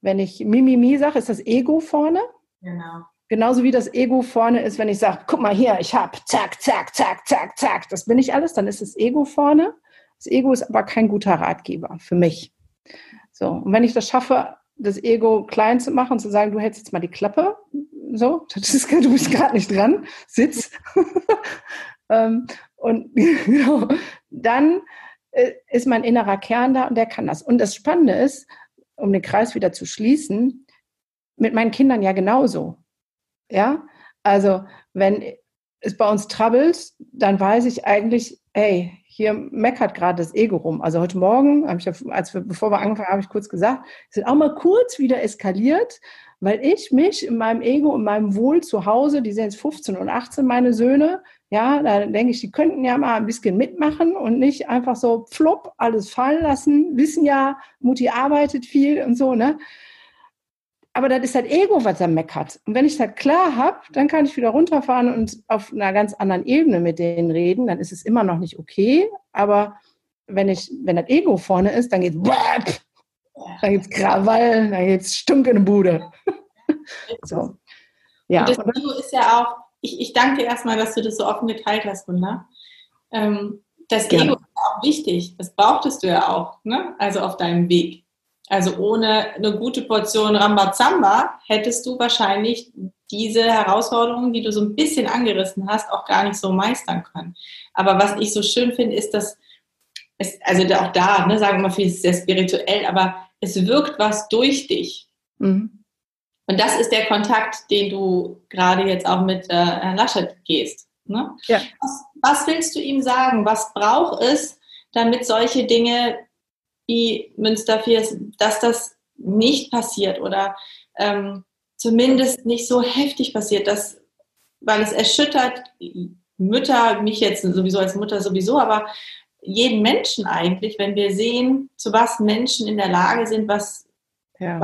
wenn ich Mimimi sage, ist das Ego vorne. Genau. Genauso wie das Ego vorne ist, wenn ich sage, guck mal hier, ich habe, zack, zack, zack, zack, zack, das bin ich alles, dann ist das Ego vorne. Das Ego ist aber kein guter Ratgeber für mich. So, und wenn ich das schaffe, das Ego klein zu machen und zu sagen, du hältst jetzt mal die Klappe, so, [laughs] ist, du bist gerade nicht dran, sitz. [laughs] Ähm, und [laughs] genau, dann ist mein innerer Kern da und der kann das. Und das Spannende ist, um den Kreis wieder zu schließen, mit meinen Kindern ja genauso. Ja, also wenn es bei uns troubles, dann weiß ich eigentlich, ey, hier meckert gerade das Ego rum. Also heute Morgen, ich, als wir, bevor wir angefangen haben, habe ich kurz gesagt, es ist auch mal kurz wieder eskaliert, weil ich mich in meinem Ego, in meinem Wohl zu Hause, die sind jetzt 15 und 18, meine Söhne, ja, da denke ich, die könnten ja mal ein bisschen mitmachen und nicht einfach so flop alles fallen lassen, wissen ja, Mutti arbeitet viel und so, ne? aber das ist halt Ego, was er meckert. Und wenn ich das klar habe, dann kann ich wieder runterfahren und auf einer ganz anderen Ebene mit denen reden. Dann ist es immer noch nicht okay. Aber wenn ich, wenn das Ego vorne ist, dann geht's dann geht's Krawall, dann geht's Stunk in die Bude. [laughs] so. Ja. Und das Ego ist ja auch, ich, ich danke erstmal, dass du das so offen geteilt hast, Wunder. Ähm, das Ego ist auch wichtig. Das brauchtest du ja auch, ne? Also auf deinem Weg. Also ohne eine gute Portion Rambazamba hättest du wahrscheinlich diese Herausforderungen, die du so ein bisschen angerissen hast, auch gar nicht so meistern können. Aber was ich so schön finde, ist, dass es, also auch da, ne, sagen wir mal, viel ist sehr spirituell, aber es wirkt was durch dich. Mhm. Und das ist der Kontakt, den du gerade jetzt auch mit äh, Herrn Laschet gehst. Ne? Ja. Was, was willst du ihm sagen? Was braucht es, damit solche Dinge wie Münster dass das nicht passiert oder ähm, zumindest nicht so heftig passiert, dass, weil es erschüttert Mütter, mich jetzt sowieso als Mutter sowieso, aber jeden Menschen eigentlich, wenn wir sehen, zu was Menschen in der Lage sind, was ja.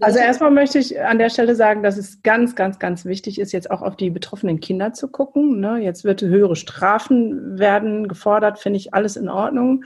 Also erstmal möchte ich an der Stelle sagen, dass es ganz, ganz, ganz wichtig ist, jetzt auch auf die betroffenen Kinder zu gucken. Ne? Jetzt wird höhere Strafen werden gefordert, finde ich alles in Ordnung.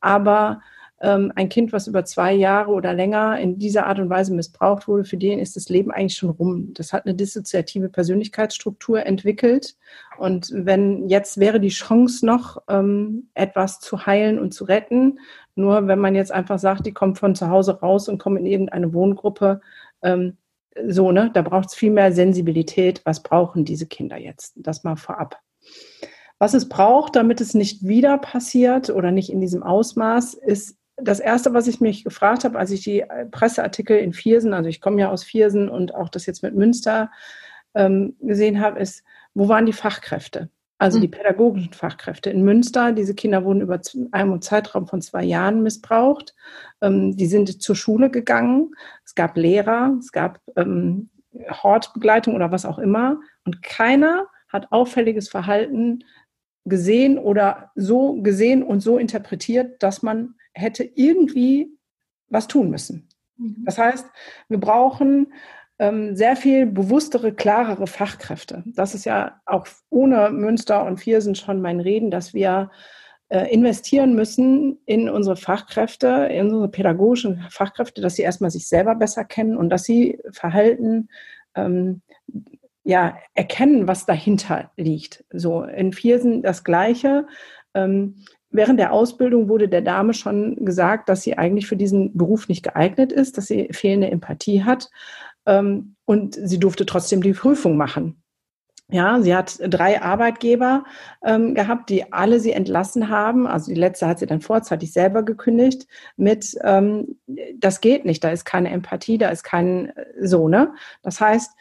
Aber ähm, ein Kind, was über zwei Jahre oder länger in dieser Art und Weise missbraucht wurde, für den ist das Leben eigentlich schon rum. Das hat eine dissoziative Persönlichkeitsstruktur entwickelt. Und wenn jetzt wäre die Chance noch, ähm, etwas zu heilen und zu retten, nur wenn man jetzt einfach sagt, die kommt von zu Hause raus und kommt in irgendeine Wohngruppe, ähm, so, ne, da braucht es viel mehr Sensibilität. Was brauchen diese Kinder jetzt? Das mal vorab. Was es braucht, damit es nicht wieder passiert oder nicht in diesem Ausmaß, ist das Erste, was ich mich gefragt habe, als ich die Presseartikel in Viersen, also ich komme ja aus Viersen und auch das jetzt mit Münster ähm, gesehen habe, ist, wo waren die Fachkräfte? Also die mhm. pädagogischen Fachkräfte in Münster. Diese Kinder wurden über einen Zeitraum von zwei Jahren missbraucht. Ähm, die sind zur Schule gegangen. Es gab Lehrer, es gab ähm, Hortbegleitung oder was auch immer. Und keiner hat auffälliges Verhalten gesehen oder so gesehen und so interpretiert, dass man hätte irgendwie was tun müssen. Mhm. Das heißt, wir brauchen sehr viel bewusstere, klarere Fachkräfte. Das ist ja auch ohne Münster und Viersen schon mein Reden, dass wir äh, investieren müssen in unsere Fachkräfte, in unsere pädagogischen Fachkräfte, dass sie erstmal sich selber besser kennen und dass sie Verhalten ähm, ja, erkennen, was dahinter liegt. So in Viersen das Gleiche. Ähm, während der Ausbildung wurde der Dame schon gesagt, dass sie eigentlich für diesen Beruf nicht geeignet ist, dass sie fehlende Empathie hat. Ähm, und sie durfte trotzdem die Prüfung machen. Ja, sie hat drei Arbeitgeber ähm, gehabt, die alle sie entlassen haben. Also die letzte hat sie dann vorzeitig selber gekündigt mit, ähm, das geht nicht, da ist keine Empathie, da ist kein äh, so, ne? Das heißt,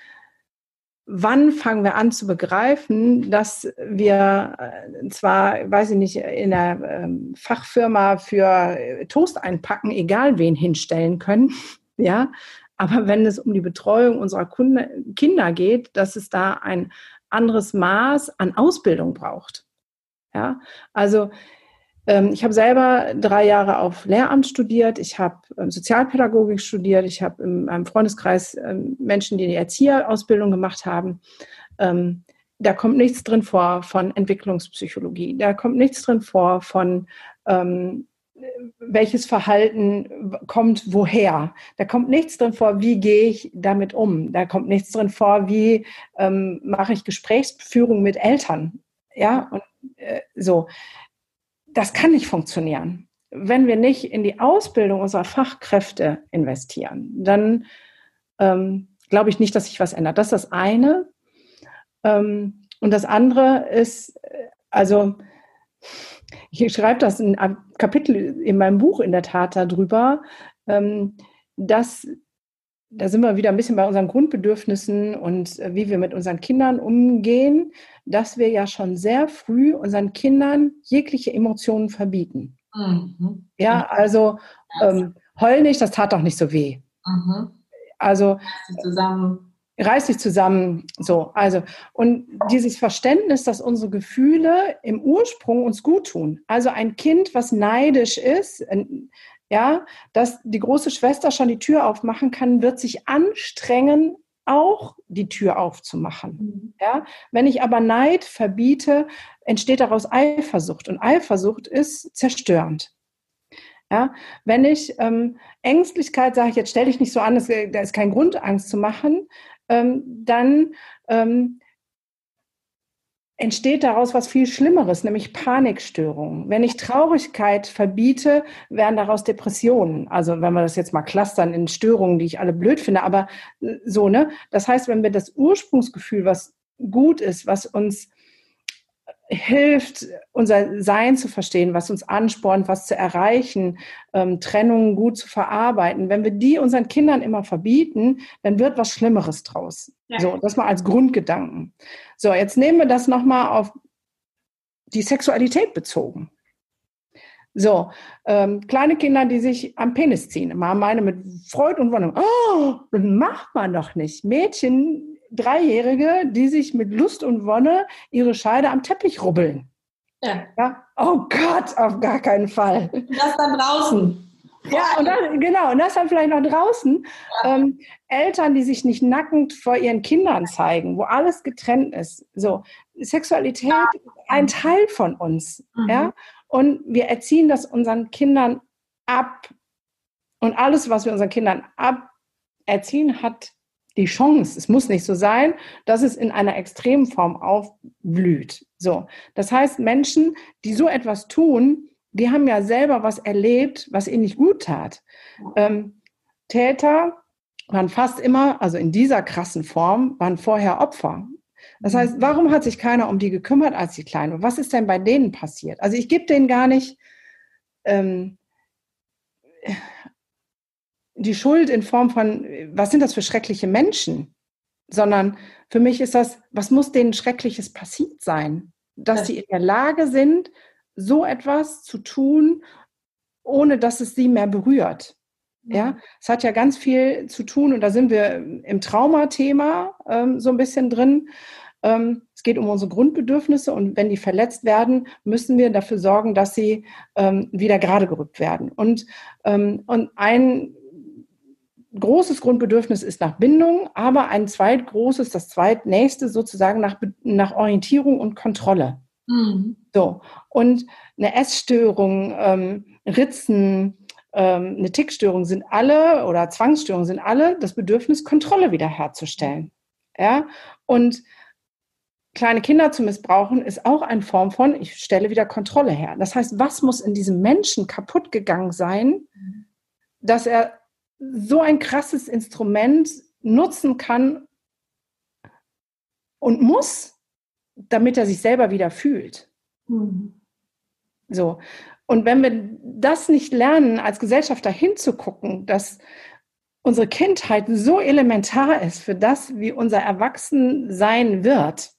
wann fangen wir an zu begreifen, dass wir äh, zwar, weiß ich nicht, in einer ähm, Fachfirma für äh, Toast einpacken, egal wen hinstellen können, [laughs] ja, aber wenn es um die Betreuung unserer Kunde, Kinder geht, dass es da ein anderes Maß an Ausbildung braucht. Ja, also ähm, ich habe selber drei Jahre auf Lehramt studiert, ich habe ähm, Sozialpädagogik studiert, ich habe in meinem Freundeskreis ähm, Menschen, die die Erzieherausbildung gemacht haben. Ähm, da kommt nichts drin vor von Entwicklungspsychologie, da kommt nichts drin vor von ähm, welches Verhalten kommt woher. Da kommt nichts drin vor, wie gehe ich damit um. Da kommt nichts drin vor, wie ähm, mache ich Gesprächsführung mit Eltern. Ja, und äh, so. Das kann nicht funktionieren. Wenn wir nicht in die Ausbildung unserer Fachkräfte investieren, dann ähm, glaube ich nicht, dass sich was ändert. Das ist das eine. Ähm, und das andere ist, äh, also, ich schreibe das in einem Kapitel in meinem Buch in der Tat darüber, ähm, dass da sind wir wieder ein bisschen bei unseren Grundbedürfnissen und äh, wie wir mit unseren Kindern umgehen, dass wir ja schon sehr früh unseren Kindern jegliche Emotionen verbieten. Mhm. Ja, also ähm, heul nicht, das tat doch nicht so weh. Mhm. Also zusammen reiß dich zusammen. So, also, und dieses Verständnis, dass unsere Gefühle im Ursprung uns gut tun. Also ein Kind, was neidisch ist, ja, dass die große Schwester schon die Tür aufmachen kann, wird sich anstrengen, auch die Tür aufzumachen. Mhm. Ja, wenn ich aber Neid verbiete, entsteht daraus Eifersucht und Eifersucht ist zerstörend. Ja, wenn ich ähm, Ängstlichkeit sage, jetzt stell dich nicht so an, da ist kein Grund, Angst zu machen, ähm, dann ähm, entsteht daraus was viel Schlimmeres, nämlich Panikstörungen. Wenn ich Traurigkeit verbiete, werden daraus Depressionen. Also wenn wir das jetzt mal clustern in Störungen, die ich alle blöd finde, aber äh, so, ne? Das heißt, wenn wir das Ursprungsgefühl, was gut ist, was uns hilft, unser Sein zu verstehen, was uns anspornt, was zu erreichen, ähm, Trennungen gut zu verarbeiten. Wenn wir die unseren Kindern immer verbieten, dann wird was Schlimmeres draus. Ja. So, das mal als Grundgedanken. So, jetzt nehmen wir das nochmal auf die Sexualität bezogen. So, ähm, kleine Kinder, die sich am Penis ziehen. Mal meine mit Freude und Wonne. Oh, das macht man doch nicht. Mädchen Dreijährige, die sich mit Lust und Wonne ihre Scheide am Teppich rubbeln. Ja. ja. Oh Gott, auf gar keinen Fall. Das dann draußen. Ja, und dann, genau, und das dann vielleicht noch draußen. Ja. Ähm, Eltern, die sich nicht nackend vor ihren Kindern zeigen, wo alles getrennt ist. So, Sexualität ja. ist ein Teil von uns. Mhm. Ja? Und wir erziehen das unseren Kindern ab. Und alles, was wir unseren Kindern aberziehen, hat die Chance, es muss nicht so sein, dass es in einer extremen Form aufblüht. So. Das heißt, Menschen, die so etwas tun, die haben ja selber was erlebt, was ihnen nicht gut tat. Ähm, Täter waren fast immer, also in dieser krassen Form, waren vorher Opfer. Das heißt, warum hat sich keiner um die gekümmert, als sie klein waren? Was ist denn bei denen passiert? Also ich gebe denen gar nicht ähm, die Schuld in Form von, was sind das für schreckliche Menschen, sondern für mich ist das, was muss denen Schreckliches passiert sein, dass sie in der Lage sind, so etwas zu tun, ohne dass es sie mehr berührt. Ja, es hat ja ganz viel zu tun und da sind wir im Traumathema ähm, so ein bisschen drin. Ähm, es geht um unsere Grundbedürfnisse und wenn die verletzt werden, müssen wir dafür sorgen, dass sie ähm, wieder gerade gerückt werden. Und, ähm, und ein großes Grundbedürfnis ist nach Bindung, aber ein zweitgroßes, das zweitnächste sozusagen nach, nach Orientierung und Kontrolle. Mhm. So. Und eine Essstörung, ähm, Ritzen, ähm, eine Tickstörung sind alle oder Zwangsstörungen sind alle das Bedürfnis, Kontrolle wiederherzustellen. Ja. Und kleine Kinder zu missbrauchen, ist auch eine Form von, ich stelle wieder Kontrolle her. Das heißt, was muss in diesem Menschen kaputt gegangen sein, mhm. dass er so ein krasses Instrument nutzen kann und muss, damit er sich selber wieder fühlt. Mhm. So. Und wenn wir das nicht lernen, als Gesellschaft dahin zu gucken, dass unsere Kindheit so elementar ist für das, wie unser Erwachsensein wird,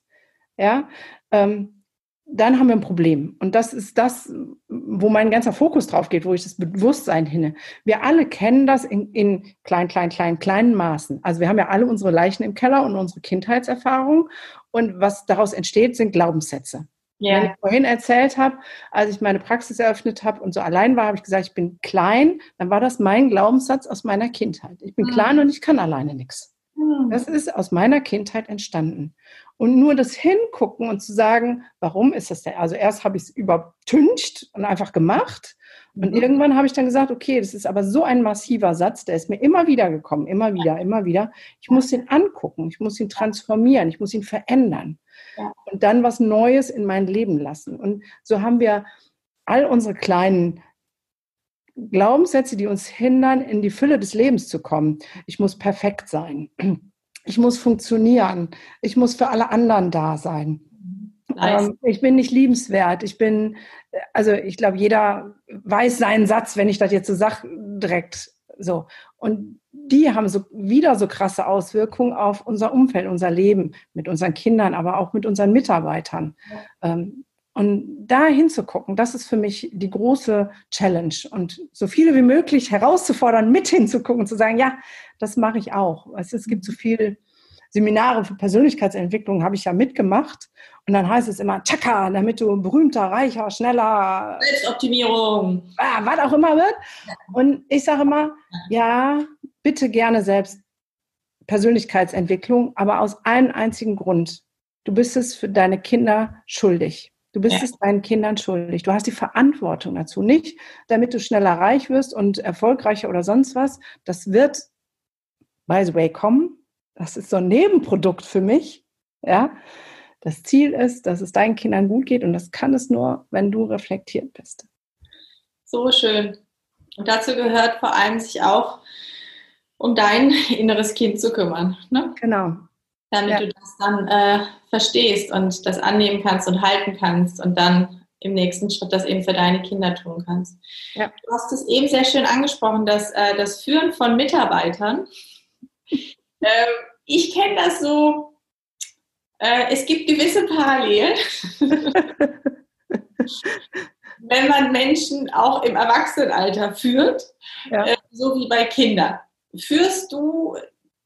ja, ähm, dann haben wir ein Problem. Und das ist das, wo mein ganzer Fokus drauf geht, wo ich das Bewusstsein hinne. Wir alle kennen das in, in klein, klein, klein, kleinen Maßen. Also wir haben ja alle unsere Leichen im Keller und unsere Kindheitserfahrung. Und was daraus entsteht, sind Glaubenssätze. Ja. Wenn ich vorhin erzählt habe, als ich meine Praxis eröffnet habe und so allein war, habe ich gesagt, ich bin klein, dann war das mein Glaubenssatz aus meiner Kindheit. Ich bin mhm. klein und ich kann alleine nichts. Mhm. Das ist aus meiner Kindheit entstanden. Und nur das Hingucken und zu sagen, warum ist das denn? Also erst habe ich es übertüncht und einfach gemacht. Und mhm. irgendwann habe ich dann gesagt, okay, das ist aber so ein massiver Satz, der ist mir immer wieder gekommen, immer wieder, immer wieder. Ich muss ihn angucken, ich muss ihn transformieren, ich muss ihn verändern ja. und dann was Neues in mein Leben lassen. Und so haben wir all unsere kleinen Glaubenssätze, die uns hindern, in die Fülle des Lebens zu kommen. Ich muss perfekt sein ich muss funktionieren, ich muss für alle anderen da sein. Nice. Ähm, ich bin nicht liebenswert. Ich bin, also ich glaube, jeder weiß seinen Satz, wenn ich das jetzt so sage, direkt so. Und die haben so wieder so krasse Auswirkungen auf unser Umfeld, unser Leben mit unseren Kindern, aber auch mit unseren Mitarbeitern. Ja. Ähm, und da hinzugucken, das ist für mich die große Challenge. Und so viele wie möglich herauszufordern, mit hinzugucken, zu sagen, ja, das mache ich auch. Es gibt so viele Seminare für Persönlichkeitsentwicklung, habe ich ja mitgemacht. Und dann heißt es immer, tschakka, damit du berühmter, reicher, schneller. Selbstoptimierung. Ah, was auch immer wird. Und ich sage immer, ja, bitte gerne selbst Persönlichkeitsentwicklung, aber aus einem einzigen Grund. Du bist es für deine Kinder schuldig. Du bist ja. es deinen Kindern schuldig. Du hast die Verantwortung dazu. Nicht, damit du schneller reich wirst und erfolgreicher oder sonst was. Das wird, by the way, kommen. Das ist so ein Nebenprodukt für mich. Ja. Das Ziel ist, dass es deinen Kindern gut geht und das kann es nur, wenn du reflektiert bist. So schön. Und dazu gehört vor allem sich auch um dein [laughs] inneres Kind zu kümmern. Ne? Genau damit ja. du das dann äh, verstehst und das annehmen kannst und halten kannst und dann im nächsten Schritt das eben für deine Kinder tun kannst. Ja. Du hast es eben sehr schön angesprochen, dass äh, das Führen von Mitarbeitern. [laughs] äh, ich kenne das so, äh, es gibt gewisse Parallelen. [laughs] wenn man Menschen auch im Erwachsenenalter führt, ja. Äh, so wie bei Kindern. Führst du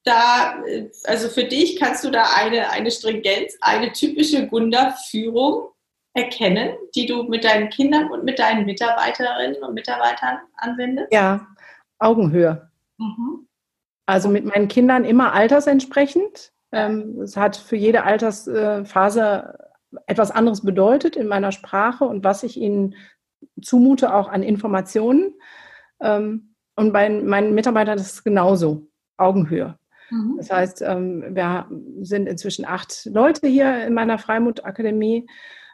da, also für dich kannst du da eine, eine Stringenz, eine typische Gunda-Führung erkennen, die du mit deinen Kindern und mit deinen Mitarbeiterinnen und Mitarbeitern anwendest? Ja, Augenhöhe. Mhm. Also mit meinen Kindern immer altersentsprechend. Ähm, es hat für jede Altersphase etwas anderes bedeutet in meiner Sprache und was ich ihnen zumute, auch an Informationen. Ähm, und bei meinen Mitarbeitern ist es genauso. Augenhöhe. Mhm. Das heißt, ähm, wir sind inzwischen acht Leute hier in meiner Freimut-Akademie.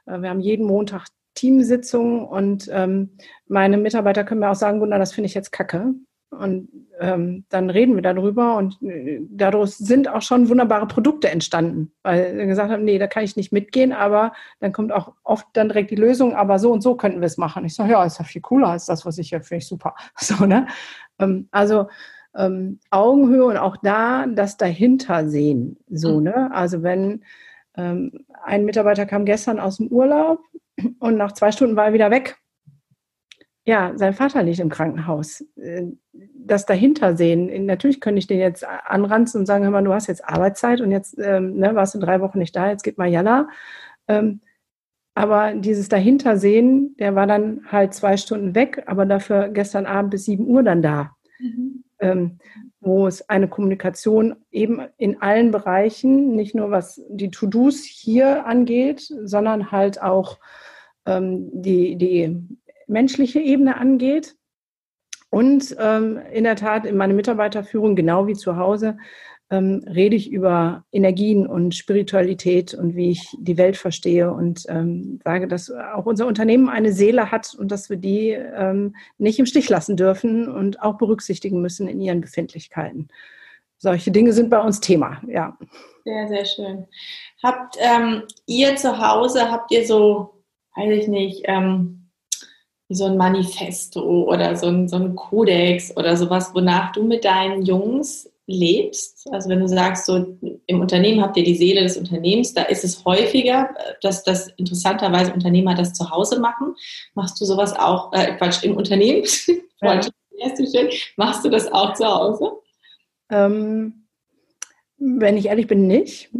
Äh, wir haben jeden Montag Teamsitzungen und ähm, meine Mitarbeiter können mir auch sagen, Gunnar, das finde ich jetzt kacke. Und ähm, dann reden wir darüber und äh, dadurch sind auch schon wunderbare Produkte entstanden, weil wir gesagt haben, nee, da kann ich nicht mitgehen, aber dann kommt auch oft dann direkt die Lösung, aber so und so könnten wir es machen. Ich sage, ja, ist ja viel cooler als das, was ich ja finde super. [laughs] So, ne? also ähm, Augenhöhe und auch da das dahinter sehen. So, mhm. ne? Also wenn ähm, ein Mitarbeiter kam gestern aus dem Urlaub und nach zwei Stunden war er wieder weg. Ja, sein Vater liegt im Krankenhaus. Äh, das dahinter sehen. Natürlich könnte ich den jetzt anranzen und sagen, hör mal, du hast jetzt Arbeitszeit und jetzt ähm, ne, warst du drei Wochen nicht da, jetzt geht mal Jalla. Ähm, aber dieses dahinter sehen, der war dann halt zwei Stunden weg, aber dafür gestern Abend bis sieben Uhr dann da. Mhm wo es eine Kommunikation eben in allen Bereichen, nicht nur was die To-Dos hier angeht, sondern halt auch ähm, die, die menschliche Ebene angeht. Und ähm, in der Tat in meiner Mitarbeiterführung, genau wie zu Hause, ähm, rede ich über Energien und Spiritualität und wie ich die Welt verstehe und ähm, sage, dass auch unser Unternehmen eine Seele hat und dass wir die ähm, nicht im Stich lassen dürfen und auch berücksichtigen müssen in ihren Befindlichkeiten. solche Dinge sind bei uns Thema, ja. Sehr, sehr schön. Habt ähm, ihr zu Hause, habt ihr so, weiß ich nicht, ähm, so ein Manifesto oder so ein, so ein Kodex oder sowas, wonach du mit deinen Jungs lebst? Also wenn du sagst, so im Unternehmen habt ihr die Seele des Unternehmens, da ist es häufiger, dass das interessanterweise Unternehmer das zu Hause machen. Machst du sowas auch, äh, Quatsch, im Unternehmen? [laughs] Ja. Machst du das auch zu Hause? Ähm, wenn ich ehrlich bin, nicht.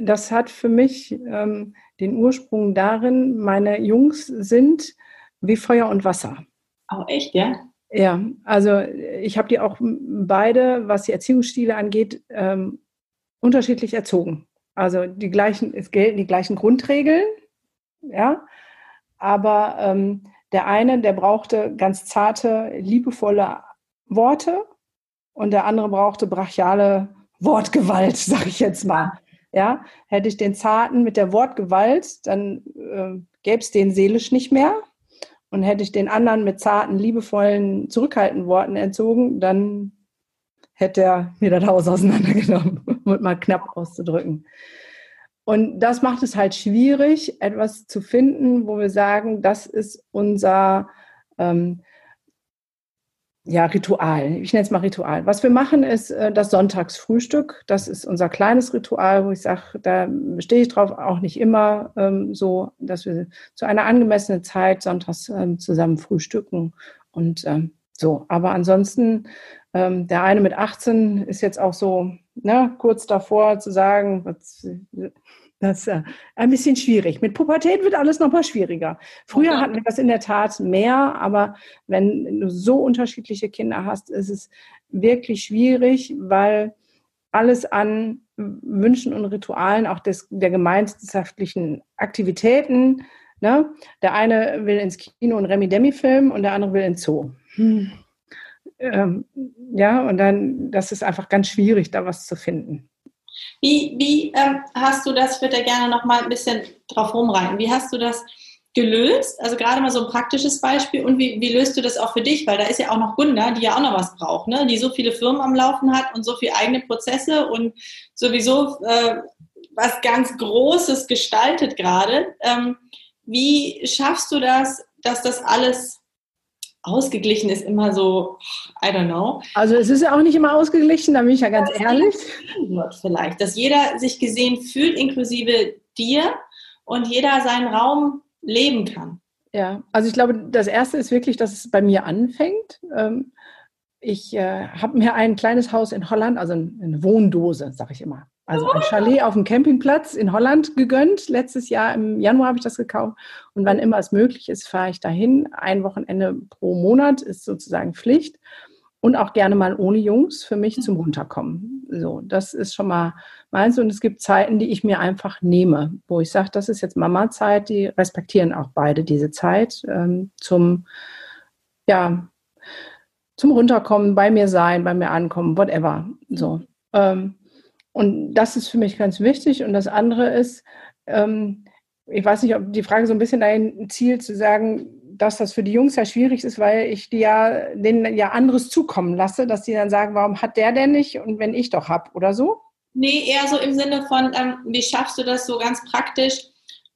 Das hat für mich ähm, den Ursprung darin, meine Jungs sind wie Feuer und Wasser. Oh, echt, ja? Ja, also ich habe die auch beide, was die Erziehungsstile angeht, ähm, unterschiedlich erzogen. Also die gleichen, es gelten die gleichen Grundregeln, ja, aber ähm, der eine, der brauchte ganz zarte, liebevolle Worte und der andere brauchte brachiale Wortgewalt, [laughs] sage ich jetzt mal. Ja, hätte ich den zarten mit der Wortgewalt, dann äh, gäbe es den seelisch nicht mehr. Und hätte ich den anderen mit zarten, liebevollen, zurückhaltenden Worten entzogen, dann hätte er mir das Haus auseinandergenommen, [laughs] um mal knapp auszudrücken. Und das macht es halt schwierig, etwas zu finden, wo wir sagen, das ist unser ähm, ja, Ritual. Ich nenne es mal Ritual. Was wir machen, ist äh, das Sonntagsfrühstück. Das ist unser kleines Ritual, wo ich sage, da stehe ich drauf, auch nicht immer ähm, so, dass wir zu einer angemessenen Zeit sonntags ähm, zusammen frühstücken und ähm, so. Aber ansonsten, ähm, der eine mit 18 ist jetzt auch so ne, kurz davor zu sagen, was, das ist äh, ein bisschen schwierig. Mit Pubertät wird alles nochmal schwieriger. Früher hatten wir das in der Tat mehr, aber wenn du so unterschiedliche Kinder hast, ist es wirklich schwierig, weil alles an Wünschen und Ritualen, auch des, der gemeinschaftlichen Aktivitäten, ne? der eine will ins Kino und Remi Demi filmen und der andere will ins Zoo. Hm. Ähm, ja, und dann, das ist einfach ganz schwierig, da was zu finden. Wie, wie ähm, hast du das, ich würde da gerne noch mal ein bisschen drauf rumreiten, wie hast du das gelöst? Also gerade mal so ein praktisches Beispiel und wie, wie löst du das auch für dich? Weil da ist ja auch noch Gunda, die ja auch noch was braucht, ne? die so viele Firmen am Laufen hat und so viele eigene Prozesse und sowieso äh, was ganz Großes gestaltet gerade. Ähm, wie schaffst du das, dass das alles ausgeglichen ist immer so, I don't know. Also es ist ja auch nicht immer ausgeglichen, da bin ich ja ganz das ehrlich. Vielleicht, dass jeder sich gesehen fühlt, inklusive dir und jeder seinen Raum leben kann. Ja, also ich glaube, das Erste ist wirklich, dass es bei mir anfängt. Ähm, ich äh, habe mir ein kleines Haus in Holland, also eine Wohndose, sage ich immer. Also ein Chalet auf dem Campingplatz in Holland gegönnt. Letztes Jahr im Januar habe ich das gekauft. Und wann immer es möglich ist, fahre ich dahin. Ein Wochenende pro Monat ist sozusagen Pflicht. Und auch gerne mal ohne Jungs für mich zum Runterkommen. So, das ist schon mal meins. Und es gibt Zeiten, die ich mir einfach nehme, wo ich sage, das ist jetzt Mama-Zeit. Die respektieren auch beide diese Zeit ähm, zum, ja, zum Runterkommen, bei mir sein, bei mir ankommen, whatever. So. Ähm, und das ist für mich ganz wichtig. Und das andere ist, ähm, ich weiß nicht, ob die Frage so ein bisschen dahin zielt, zu sagen, dass das für die Jungs ja schwierig ist, weil ich die ja, denen ja anderes zukommen lasse, dass die dann sagen, warum hat der denn nicht und wenn ich doch hab oder so? Nee, eher so im Sinne von, ähm, wie schaffst du das so ganz praktisch?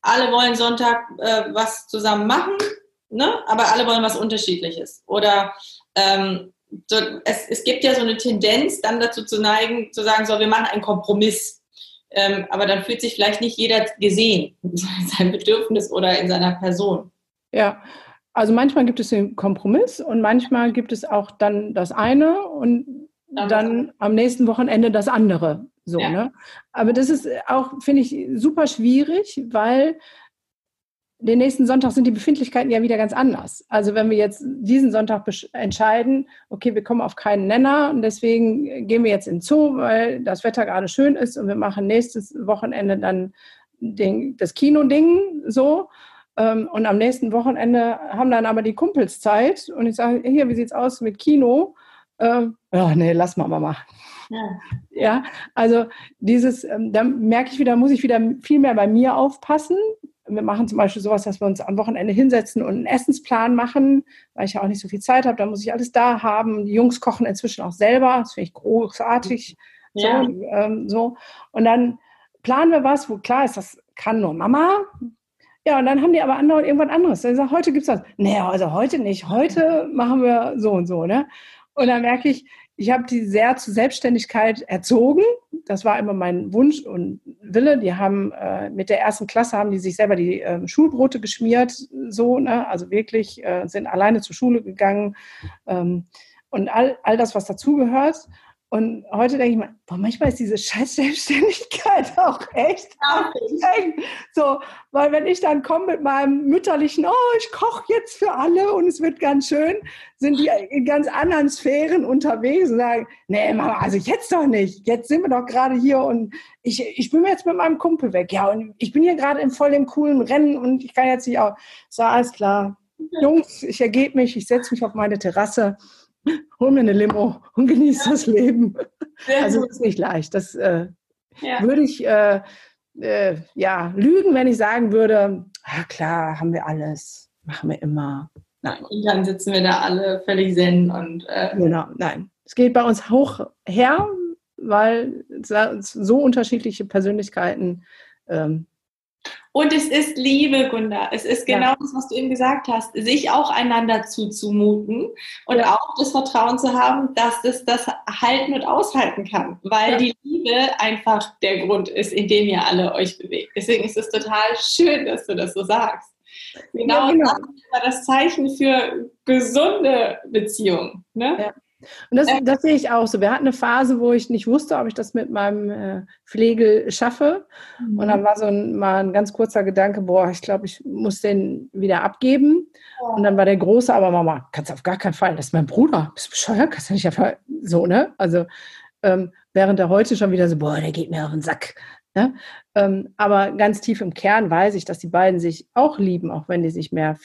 Alle wollen Sonntag äh, was zusammen machen, ne? aber alle wollen was Unterschiedliches. Oder ähm, so, es, es gibt ja so eine Tendenz, dann dazu zu neigen, zu sagen, so, wir machen einen Kompromiss. Ähm, aber dann fühlt sich vielleicht nicht jeder gesehen in [laughs] seinem Bedürfnis oder in seiner Person. Ja, also manchmal gibt es den Kompromiss und manchmal gibt es auch dann das eine und dann, dann am nächsten Wochenende das andere. So, ja. ne? Aber das ist auch, finde ich, super schwierig, weil den nächsten Sonntag sind die Befindlichkeiten ja wieder ganz anders. Also wenn wir jetzt diesen Sonntag entscheiden, okay, wir kommen auf keinen Nenner und deswegen gehen wir jetzt in den Zoo, weil das Wetter gerade schön ist und wir machen nächstes Wochenende dann den, das Kino-Ding so. Ähm, und am nächsten Wochenende haben dann aber die Kumpels Zeit und ich sage, hier, wie sieht's aus mit Kino? Ähm, ja, nee, lass mal mal machen. Ja. ja, also dieses, ähm, da merke ich wieder, muss ich wieder viel mehr bei mir aufpassen, wir machen zum Beispiel sowas, dass wir uns am Wochenende hinsetzen und einen Essensplan machen, weil ich ja auch nicht so viel Zeit habe. Da muss ich alles da haben. Die Jungs kochen inzwischen auch selber. Das finde ich großartig. Ja. So, ähm, so. Und dann planen wir was, wo klar ist, das kann nur Mama. Ja, und dann haben die aber andere irgendwas anderes. Dann sagt, heute gibt es das. Nee, also heute nicht. Heute machen wir so und so, ne? Und dann merke ich, ich habe die sehr zur Selbstständigkeit erzogen. Das war immer mein Wunsch und Wille. Die haben äh, mit der ersten Klasse haben die sich selber die äh, Schulbrote geschmiert, so, ne? Also wirklich äh, sind alleine zur Schule gegangen ähm, und all, all das, was dazugehört. Und heute denke ich mir, boah, manchmal ist diese scheiß Selbstständigkeit [laughs] auch echt anstrengend. So, weil wenn ich dann komme mit meinem mütterlichen, oh, ich koche jetzt für alle und es wird ganz schön, sind die in ganz anderen Sphären unterwegs und sagen, nee, Mama, also jetzt doch nicht. Jetzt sind wir doch gerade hier und ich, ich bin jetzt mit meinem Kumpel weg. Ja, und ich bin hier gerade in voll dem coolen Rennen und ich kann jetzt nicht auch. So, alles klar. Jungs, ich ergebe mich, ich setze mich auf meine Terrasse hol mir eine Limo und genieße das Leben. Sehr also das ist nicht leicht. Das äh, ja. würde ich äh, äh, ja lügen, wenn ich sagen würde, ah, klar, haben wir alles, machen wir immer. Nein. Und dann sitzen wir da alle völlig zen und äh, genau, nein. Es geht bei uns hoch her, weil so unterschiedliche Persönlichkeiten ähm, und es ist Liebe, Gunda. Es ist genau ja. das, was du eben gesagt hast, sich auch einander zuzumuten und ja. auch das Vertrauen zu haben, dass es das halten und aushalten kann, weil ja. die Liebe einfach der Grund ist, in dem ihr alle euch bewegt. Deswegen ist es total schön, dass du das so sagst. Genau, genau. das ist das Zeichen für gesunde Beziehungen. Ne? Und das, das sehe ich auch so. Wir hatten eine Phase, wo ich nicht wusste, ob ich das mit meinem äh, Pflegel schaffe. Mhm. Und dann war so ein, mal ein ganz kurzer Gedanke, boah, ich glaube, ich muss den wieder abgeben. Oh. Und dann war der Große, aber Mama, kannst auf gar keinen Fall, das ist mein Bruder. Bist du bescheuert? Kannst du nicht einfach so, ne? Also, ähm, während er heute schon wieder so, boah, der geht mir auf den Sack. Ne? Ähm, aber ganz tief im Kern weiß ich, dass die beiden sich auch lieben, auch wenn die sich mehr,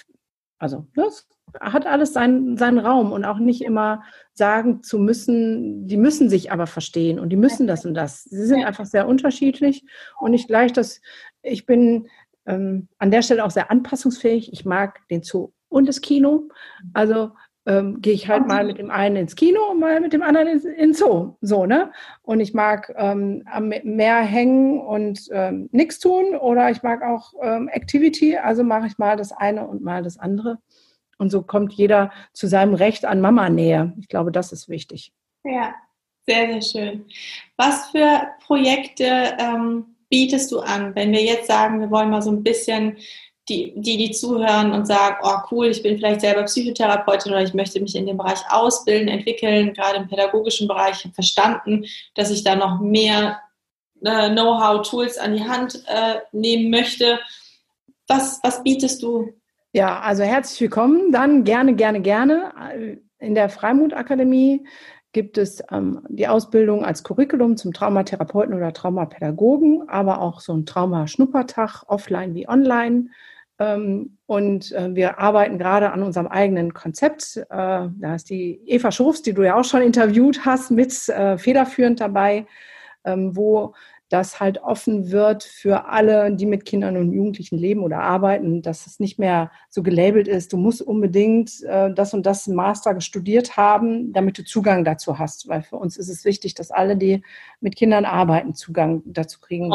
also das hat alles seinen, seinen Raum und auch nicht immer sagen zu müssen, die müssen sich aber verstehen und die müssen das und das. Sie sind einfach sehr unterschiedlich und ich gleich das, ich bin ähm, an der Stelle auch sehr anpassungsfähig. Ich mag den Zoo und das Kino. Also ähm, gehe ich halt mal mit dem einen ins Kino und mal mit dem anderen ins, ins Zoo. So, ne? Und ich mag ähm, am Meer hängen und ähm, nichts tun oder ich mag auch ähm, Activity, also mache ich mal das eine und mal das andere. Und so kommt jeder zu seinem Recht an Mama-Nähe. Ich glaube, das ist wichtig. Ja, sehr, sehr schön. Was für Projekte ähm, bietest du an, wenn wir jetzt sagen, wir wollen mal so ein bisschen die, die, die zuhören und sagen, oh cool, ich bin vielleicht selber Psychotherapeutin oder ich möchte mich in dem Bereich ausbilden, entwickeln, gerade im pädagogischen Bereich, verstanden, dass ich da noch mehr äh, Know-how, Tools an die Hand äh, nehmen möchte. Was, was bietest du ja, also herzlich willkommen. Dann gerne, gerne, gerne. In der Freimut Akademie gibt es ähm, die Ausbildung als Curriculum zum Traumatherapeuten oder Traumapädagogen, aber auch so ein Traumaschnuppertag, offline wie online. Ähm, und äh, wir arbeiten gerade an unserem eigenen Konzept. Äh, da ist die Eva Schofs, die du ja auch schon interviewt hast, mit äh, federführend dabei, ähm, wo das halt offen wird für alle, die mit Kindern und Jugendlichen leben oder arbeiten, dass es nicht mehr so gelabelt ist, du musst unbedingt äh, das und das Master studiert haben, damit du Zugang dazu hast. Weil für uns ist es wichtig, dass alle, die mit Kindern arbeiten, Zugang dazu kriegen.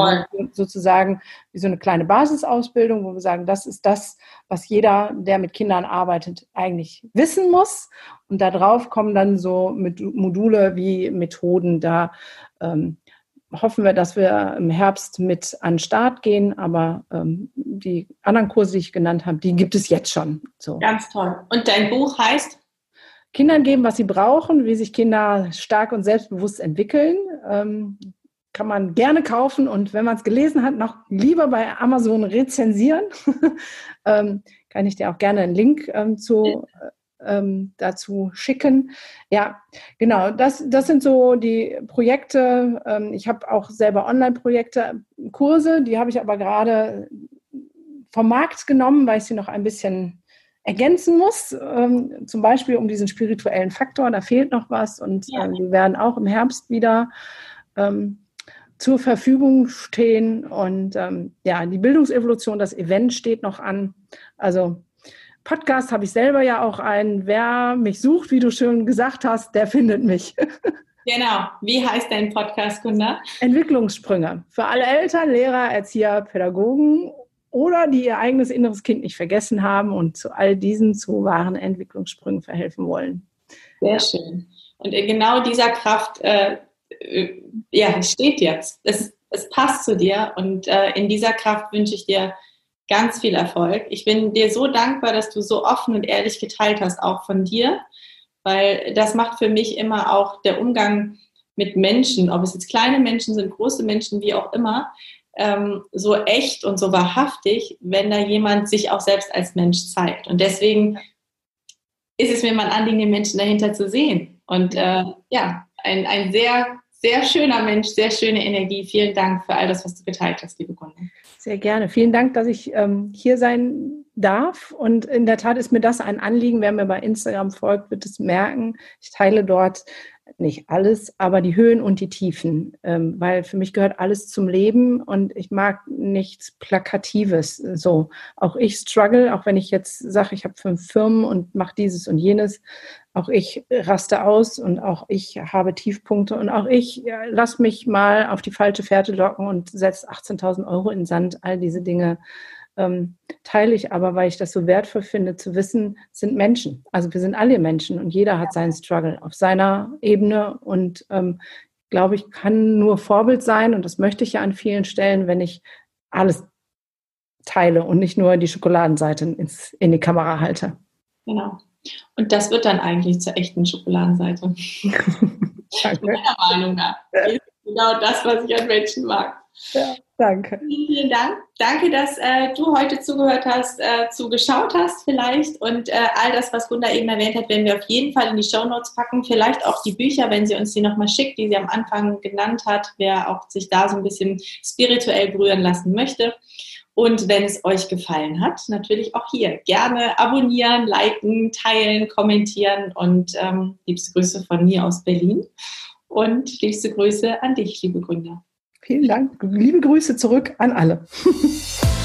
Sozusagen wie so eine kleine Basisausbildung, wo wir sagen, das ist das, was jeder, der mit Kindern arbeitet, eigentlich wissen muss. Und darauf kommen dann so Module wie Methoden da. Ähm, hoffen wir, dass wir im Herbst mit an den Start gehen. Aber ähm, die anderen Kurse, die ich genannt habe, die gibt es jetzt schon. So. Ganz toll. Und dein Buch heißt? Kindern geben, was sie brauchen, wie sich Kinder stark und selbstbewusst entwickeln. Ähm, kann man gerne kaufen und wenn man es gelesen hat, noch lieber bei Amazon rezensieren. [laughs] ähm, kann ich dir auch gerne einen Link ähm, zu ähm, dazu schicken. Ja, genau, das, das sind so die Projekte. Ähm, ich habe auch selber Online-Projekte, Kurse, die habe ich aber gerade vom Markt genommen, weil ich sie noch ein bisschen ergänzen muss, ähm, zum Beispiel um diesen spirituellen Faktor, da fehlt noch was und ja. äh, die werden auch im Herbst wieder ähm, zur Verfügung stehen und ähm, ja, die Bildungsevolution, das Event steht noch an. Also Podcast habe ich selber ja auch einen. Wer mich sucht, wie du schön gesagt hast, der findet mich. [laughs] Genau. Wie heißt dein Podcast, Gunda? Entwicklungssprünge. Für alle Eltern, Lehrer, Erzieher, Pädagogen oder die ihr eigenes inneres Kind nicht vergessen haben und zu all diesen zu wahren Entwicklungssprüngen verhelfen wollen. Sehr schön. Und in genau dieser Kraft äh, äh, ja, steht jetzt. Es, es passt zu dir und äh, in dieser Kraft wünsche ich dir ganz viel Erfolg. Ich bin dir so dankbar, dass du so offen und ehrlich geteilt hast, auch von dir, weil das macht für mich immer auch der Umgang mit Menschen, ob es jetzt kleine Menschen sind, große Menschen, wie auch immer, ähm, so echt und so wahrhaftig, wenn da jemand sich auch selbst als Mensch zeigt. Und deswegen ist es mir mal Anliegen, den Menschen dahinter zu sehen. Und äh, ja, ein, ein sehr, sehr schöner Mensch, sehr schöne Energie. Vielen Dank für all das, was du geteilt hast, liebe Kunde. Sehr gerne. Vielen Dank, dass ich ähm, hier sein darf. Und in der Tat ist mir das ein Anliegen. Wer mir bei Instagram folgt, wird es merken. Ich teile dort nicht alles, aber die Höhen und die Tiefen, ähm, weil für mich gehört alles zum Leben und ich mag nichts Plakatives. So, auch ich struggle, auch wenn ich jetzt sage, ich habe fünf Firmen und mache dieses und jenes. Auch ich raste aus und auch ich habe Tiefpunkte und auch ich ja, lass mich mal auf die falsche Fährte locken und setze 18.000 Euro in Sand. All diese Dinge ähm, teile ich aber, weil ich das so wertvoll finde, zu wissen, sind Menschen. Also wir sind alle Menschen und jeder hat seinen Struggle auf seiner Ebene und ähm, glaube ich, kann nur Vorbild sein und das möchte ich ja an vielen Stellen, wenn ich alles teile und nicht nur die Schokoladenseite ins, in die Kamera halte. Genau. Und das wird dann eigentlich zur echten Schokoladenseite. [laughs] Danke. Meiner Meinung nach. Genau das, was ich an Menschen mag. Ja, danke. Vielen, vielen Dank. Danke, dass äh, du heute zugehört hast, äh, zugeschaut hast vielleicht und äh, all das, was Gunda eben erwähnt hat, werden wir auf jeden Fall in die Show Notes packen. Vielleicht auch die Bücher, wenn sie uns die nochmal schickt, die sie am Anfang genannt hat, wer auch sich da so ein bisschen spirituell berühren lassen möchte. Und wenn es euch gefallen hat, natürlich auch hier gerne abonnieren, liken, teilen, kommentieren und ähm, liebste Grüße von mir aus Berlin und liebste Grüße an dich, liebe Gründer. Vielen Dank. Liebe Grüße zurück an alle. [laughs]